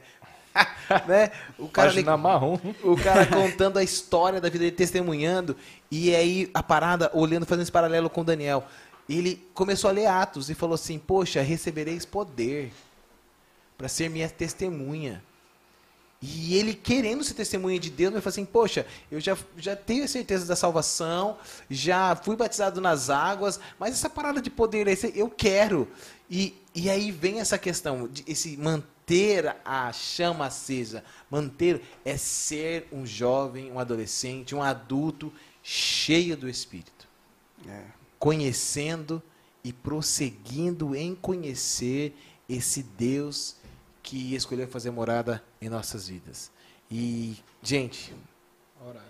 [LAUGHS] né? O cara ali, marrom. O cara contando a história da vida dele, testemunhando. E aí a parada, olhando, fazendo esse paralelo com o Daniel ele começou a ler Atos e falou assim: Poxa, recebereis poder para ser minha testemunha. E ele querendo ser testemunha de Deus, vai falar assim: Poxa, eu já, já tenho a certeza da salvação, já fui batizado nas águas, mas essa parada de poder, eu quero. E, e aí vem essa questão, de, esse manter a chama acesa. Manter é ser um jovem, um adolescente, um adulto cheio do Espírito. É conhecendo e prosseguindo em conhecer esse Deus que escolheu fazer morada em nossas vidas. E, gente,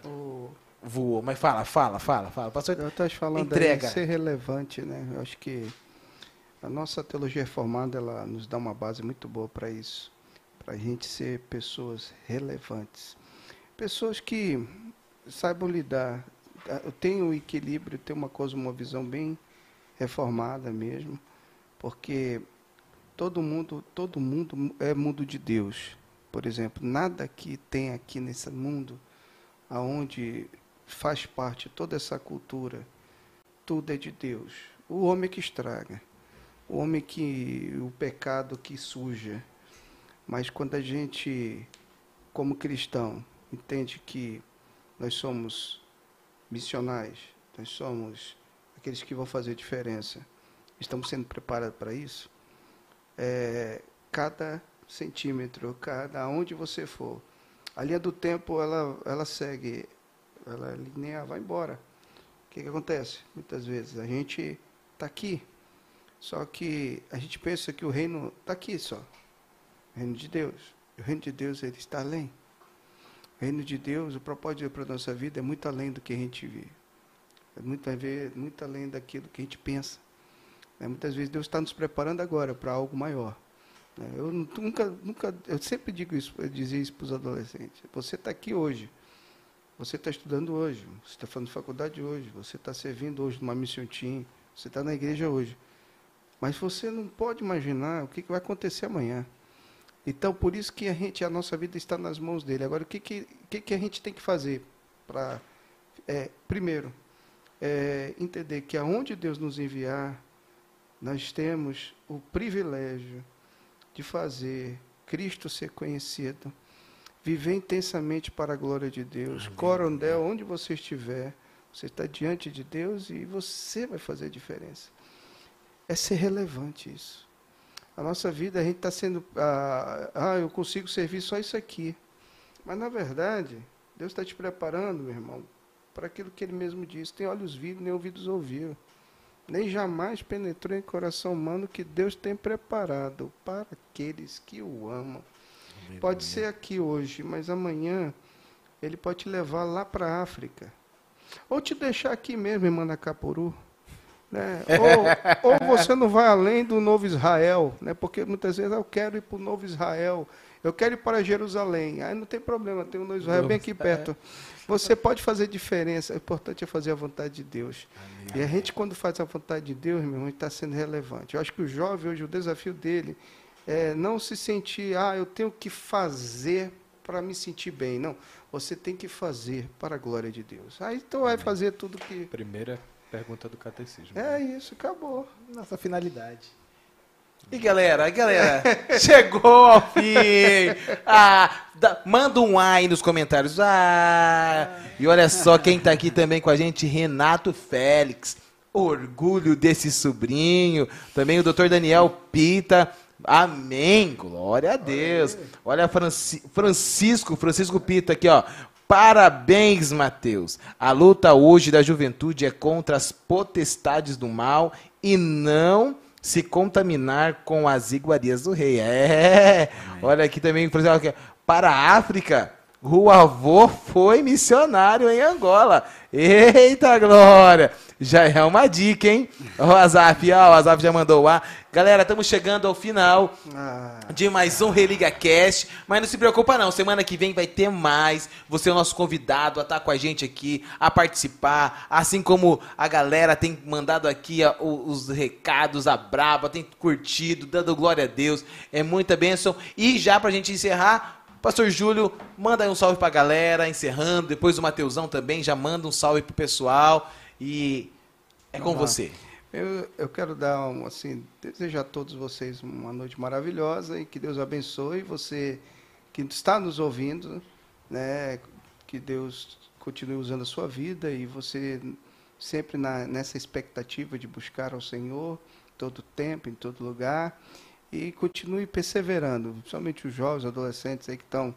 o... voou, mas fala, fala, fala, fala. Pastor, eu estou falando entrega. ser relevante, né? Eu acho que a nossa teologia reformada ela nos dá uma base muito boa para isso, para a gente ser pessoas relevantes, pessoas que saibam lidar eu tenho o equilíbrio, tenho uma visão bem reformada mesmo, porque todo mundo, todo mundo é mundo de Deus. Por exemplo, nada que tem aqui nesse mundo aonde faz parte toda essa cultura, tudo é de Deus. O homem que estraga, o homem que o pecado que suja. Mas quando a gente, como cristão, entende que nós somos missionais, nós somos aqueles que vão fazer diferença. Estamos sendo preparados para isso? É, cada centímetro, cada onde você for, a linha do tempo ela, ela segue, ela é linear, vai embora. O que, que acontece? Muitas vezes a gente está aqui, só que a gente pensa que o reino está aqui só, o reino de Deus. O reino de Deus ele está além. O reino de Deus, o propósito para a nossa vida é muito além do que a gente vê. É muito, muito além daquilo que a gente pensa. É, muitas vezes Deus está nos preparando agora para algo maior. É, eu nunca, nunca, eu sempre digo isso, eu dizia isso para os adolescentes. Você está aqui hoje, você está estudando hoje, você está fazendo faculdade hoje, você está servindo hoje numa mission team, você está na igreja hoje. Mas você não pode imaginar o que vai acontecer amanhã. Então, por isso que a gente, a nossa vida está nas mãos dele. Agora, o que, que, que, que a gente tem que fazer para, é, primeiro, é, entender que aonde Deus nos enviar, nós temos o privilégio de fazer Cristo ser conhecido, viver intensamente para a glória de Deus. Amém. Corondel, onde você estiver, você está diante de Deus e você vai fazer a diferença. É ser relevante isso. A nossa vida, a gente está sendo. Ah, ah, eu consigo servir só isso aqui. Mas, na verdade, Deus está te preparando, meu irmão, para aquilo que ele mesmo disse: tem olhos vivos, nem ouvidos ouviram. Nem jamais penetrou em coração humano que Deus tem preparado para aqueles que o amam. Pode ser aqui hoje, mas amanhã ele pode te levar lá para a África. Ou te deixar aqui mesmo em Manacapuru. Né? Ou, ou, você não vai além do Novo Israel, né? porque muitas vezes eu quero ir para o Novo Israel, eu quero ir para Jerusalém. Aí não tem problema, tem o Novo Israel bem aqui perto. Você pode fazer diferença, o importante é fazer a vontade de Deus. Amém. E a gente, quando faz a vontade de Deus, meu irmão, está sendo relevante. Eu acho que o jovem hoje, o desafio dele é não se sentir, ah, eu tenho que fazer para me sentir bem. Não, você tem que fazer para a glória de Deus. Aí então vai fazer tudo que. Primeira pergunta do catecismo. É isso, acabou. Nossa finalidade. E galera, galera, [LAUGHS] chegou ao fim. Ah, da, manda um A aí nos comentários. Ah, e olha só quem está aqui também com a gente, Renato Félix. Orgulho desse sobrinho. Também o doutor Daniel Pita. Amém. Glória a Deus. Olha Franci Francisco, Francisco Pita aqui, ó. Parabéns, Mateus. A luta hoje da juventude é contra as potestades do mal e não se contaminar com as iguarias do rei. É. Olha aqui também, por exemplo, para a África, o avô foi missionário em Angola. Eita glória! Já é uma dica, hein? O Azaf, ó, o Azaf já mandou lá. Galera, estamos chegando ao final ah. de mais um Religa Cast. Mas não se preocupa não, semana que vem vai ter mais. Você é o nosso convidado a estar com a gente aqui, a participar. Assim como a galera tem mandado aqui ó, os recados, a braba, tem curtido, dando glória a Deus. É muita bênção. E já pra gente encerrar, Pastor Júlio, manda aí um salve pra galera, encerrando. Depois o Mateusão também já manda um salve pro pessoal. E é com você. Eu, eu quero dar um, assim, desejar a todos vocês uma noite maravilhosa e que Deus abençoe você que está nos ouvindo, né? Que Deus continue usando a sua vida e você sempre na, nessa expectativa de buscar ao Senhor todo tempo, em todo lugar e continue perseverando, principalmente os jovens, adolescentes aí que estão,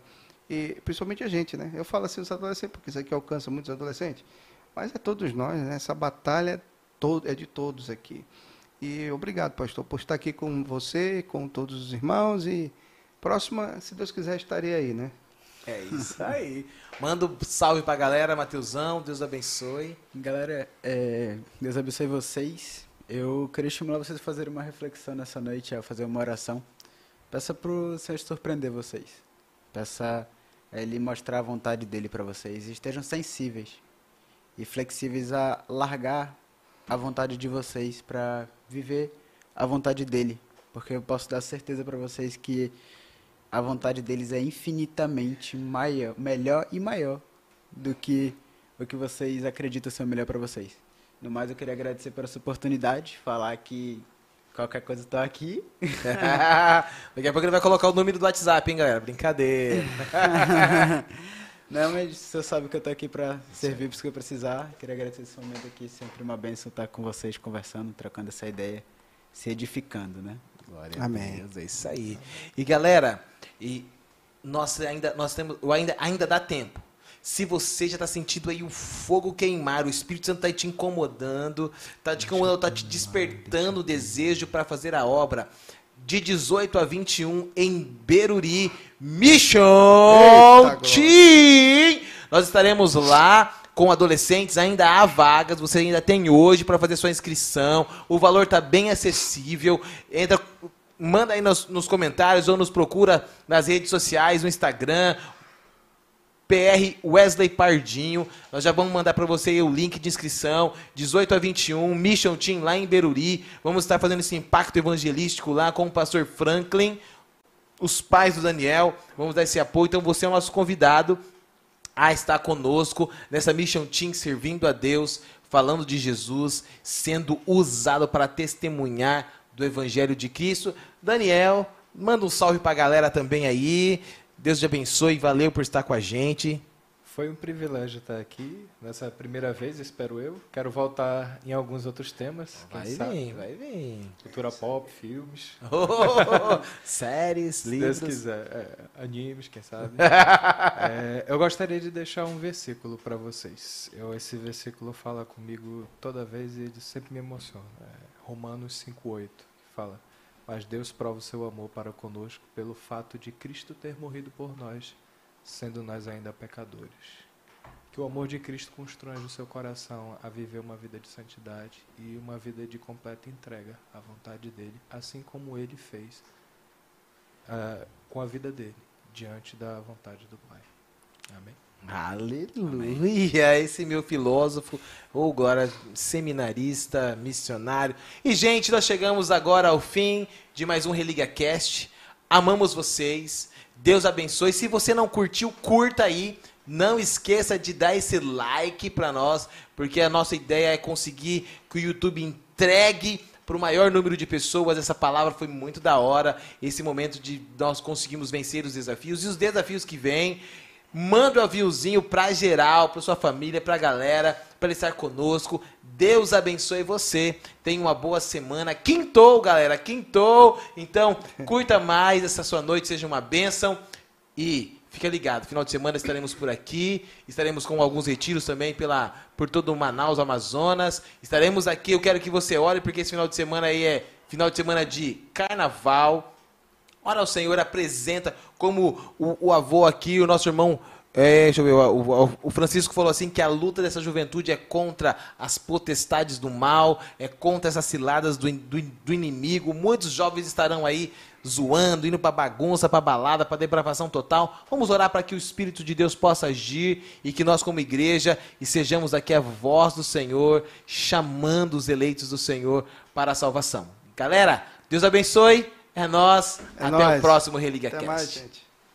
e principalmente a gente, né? Eu falo assim os adolescentes, porque isso aqui alcança muitos adolescentes, mas é todos nós, né? Essa batalha é de todos aqui. E obrigado, pastor, por estar aqui com você, com todos os irmãos e próxima, se Deus quiser, estarei aí, né? É isso aí. Manda um salve pra galera, Mateusão, Deus abençoe. Galera, é, Deus abençoe vocês. Eu queria estimular vocês a fazerem uma reflexão nessa noite, a fazer uma oração. Peça para o Senhor surpreender vocês. Peça a Ele mostrar a vontade dEle para vocês. E estejam sensíveis e flexíveis a largar a vontade de vocês para viver a vontade dEle. Porque eu posso dar certeza para vocês que a vontade deles é infinitamente maior, melhor e maior do que o que vocês acreditam ser o melhor para vocês. No mais, eu queria agradecer por essa oportunidade, falar que qualquer coisa estou aqui. [LAUGHS] Daqui a pouco ele vai colocar o número do WhatsApp, hein, galera? Brincadeira. [LAUGHS] Não, mas você sabe que eu estou aqui para servir para o que eu precisar. Queria agradecer esse momento aqui, sempre uma bênção estar com vocês, conversando, trocando essa ideia, se edificando, né? Glória Amém. a Deus, é isso aí. E galera, e nós ainda, nós temos, ainda, ainda dá tempo. Se você já está sentindo aí o fogo queimar, o Espírito Santo está te incomodando, está te incomodando, está te despertando o desejo para fazer a obra. De 18 a 21 em Beruri, Mission Team! Nós estaremos lá com adolescentes, ainda há vagas, você ainda tem hoje para fazer sua inscrição. O valor está bem acessível. Entra, manda aí nos, nos, comentários ou nos procura nas redes sociais, no Instagram, PR Wesley Pardinho. Nós já vamos mandar para você o link de inscrição, 18 a 21, Mission Team lá em Beruri. Vamos estar fazendo esse impacto evangelístico lá com o pastor Franklin, os pais do Daniel. Vamos dar esse apoio. Então você é o nosso convidado a estar conosco nessa Mission Team servindo a Deus, falando de Jesus, sendo usado para testemunhar do evangelho de Cristo. Daniel, manda um salve para a galera também aí. Deus te abençoe, valeu por estar com a gente. foi um privilégio estar aqui nessa primeira vez, espero eu. Quero voltar em alguns outros temas. Vai vir, sabe. vai vir. Cultura pop, filmes. [LAUGHS] Oh, séries, Se livros. Deus quiser. É, animes, quem sabe. [LAUGHS] É, eu gostaria de deixar um versículo para vocês. Eu, esse versículo fala comigo toda vez e ele sempre me emociona. É Romanos 5,8, que fala: Mas Deus prova o seu amor para conosco pelo fato de Cristo ter morrido por nós, sendo nós ainda pecadores. Que o amor de Cristo constrange o seu coração a viver uma vida de santidade e uma vida de completa entrega à vontade dele, assim como ele fez ah, com a vida dele, diante da vontade do Pai. Amém? Aleluia! Esse meu filósofo, ou agora seminarista, missionário. E, gente, nós chegamos agora ao fim de mais um Religa Cast. Amamos vocês. Deus abençoe. Se você não curtiu, curta aí. Não esqueça de dar esse like para nós, porque a nossa ideia é conseguir que o YouTube entregue para o maior número de pessoas. Essa palavra foi muito da hora. Esse momento de nós conseguimos vencer os desafios e os desafios que vêm. Manda o aviãozinho para geral, para sua família, para a galera, para estar conosco. Deus abençoe você. Tenha uma boa semana. Quintou, galera, quintou. Então, curta mais essa sua noite, seja uma bênção. E fica ligado, final de semana estaremos por aqui. Estaremos com alguns retiros também pela, por todo o Manaus, Amazonas. Estaremos aqui. Eu quero que você olhe, porque esse final de semana aí é final de semana de carnaval. Ora, o Senhor apresenta, como o, o avô aqui, o nosso irmão, é, deixa eu ver, o, o- Francisco falou assim que a luta dessa juventude é contra as potestades do mal, é contra essas ciladas do, do do inimigo. Muitos jovens estarão aí zoando, indo para bagunça, para balada, para depravação total. Vamos orar para que o Espírito de Deus possa agir e que nós, como igreja, e sejamos aqui a voz do Senhor, chamando os eleitos do Senhor para a salvação. Galera, Deus abençoe. É nós. É Até nóis. o próximo Religa Até Cast. mais, gente.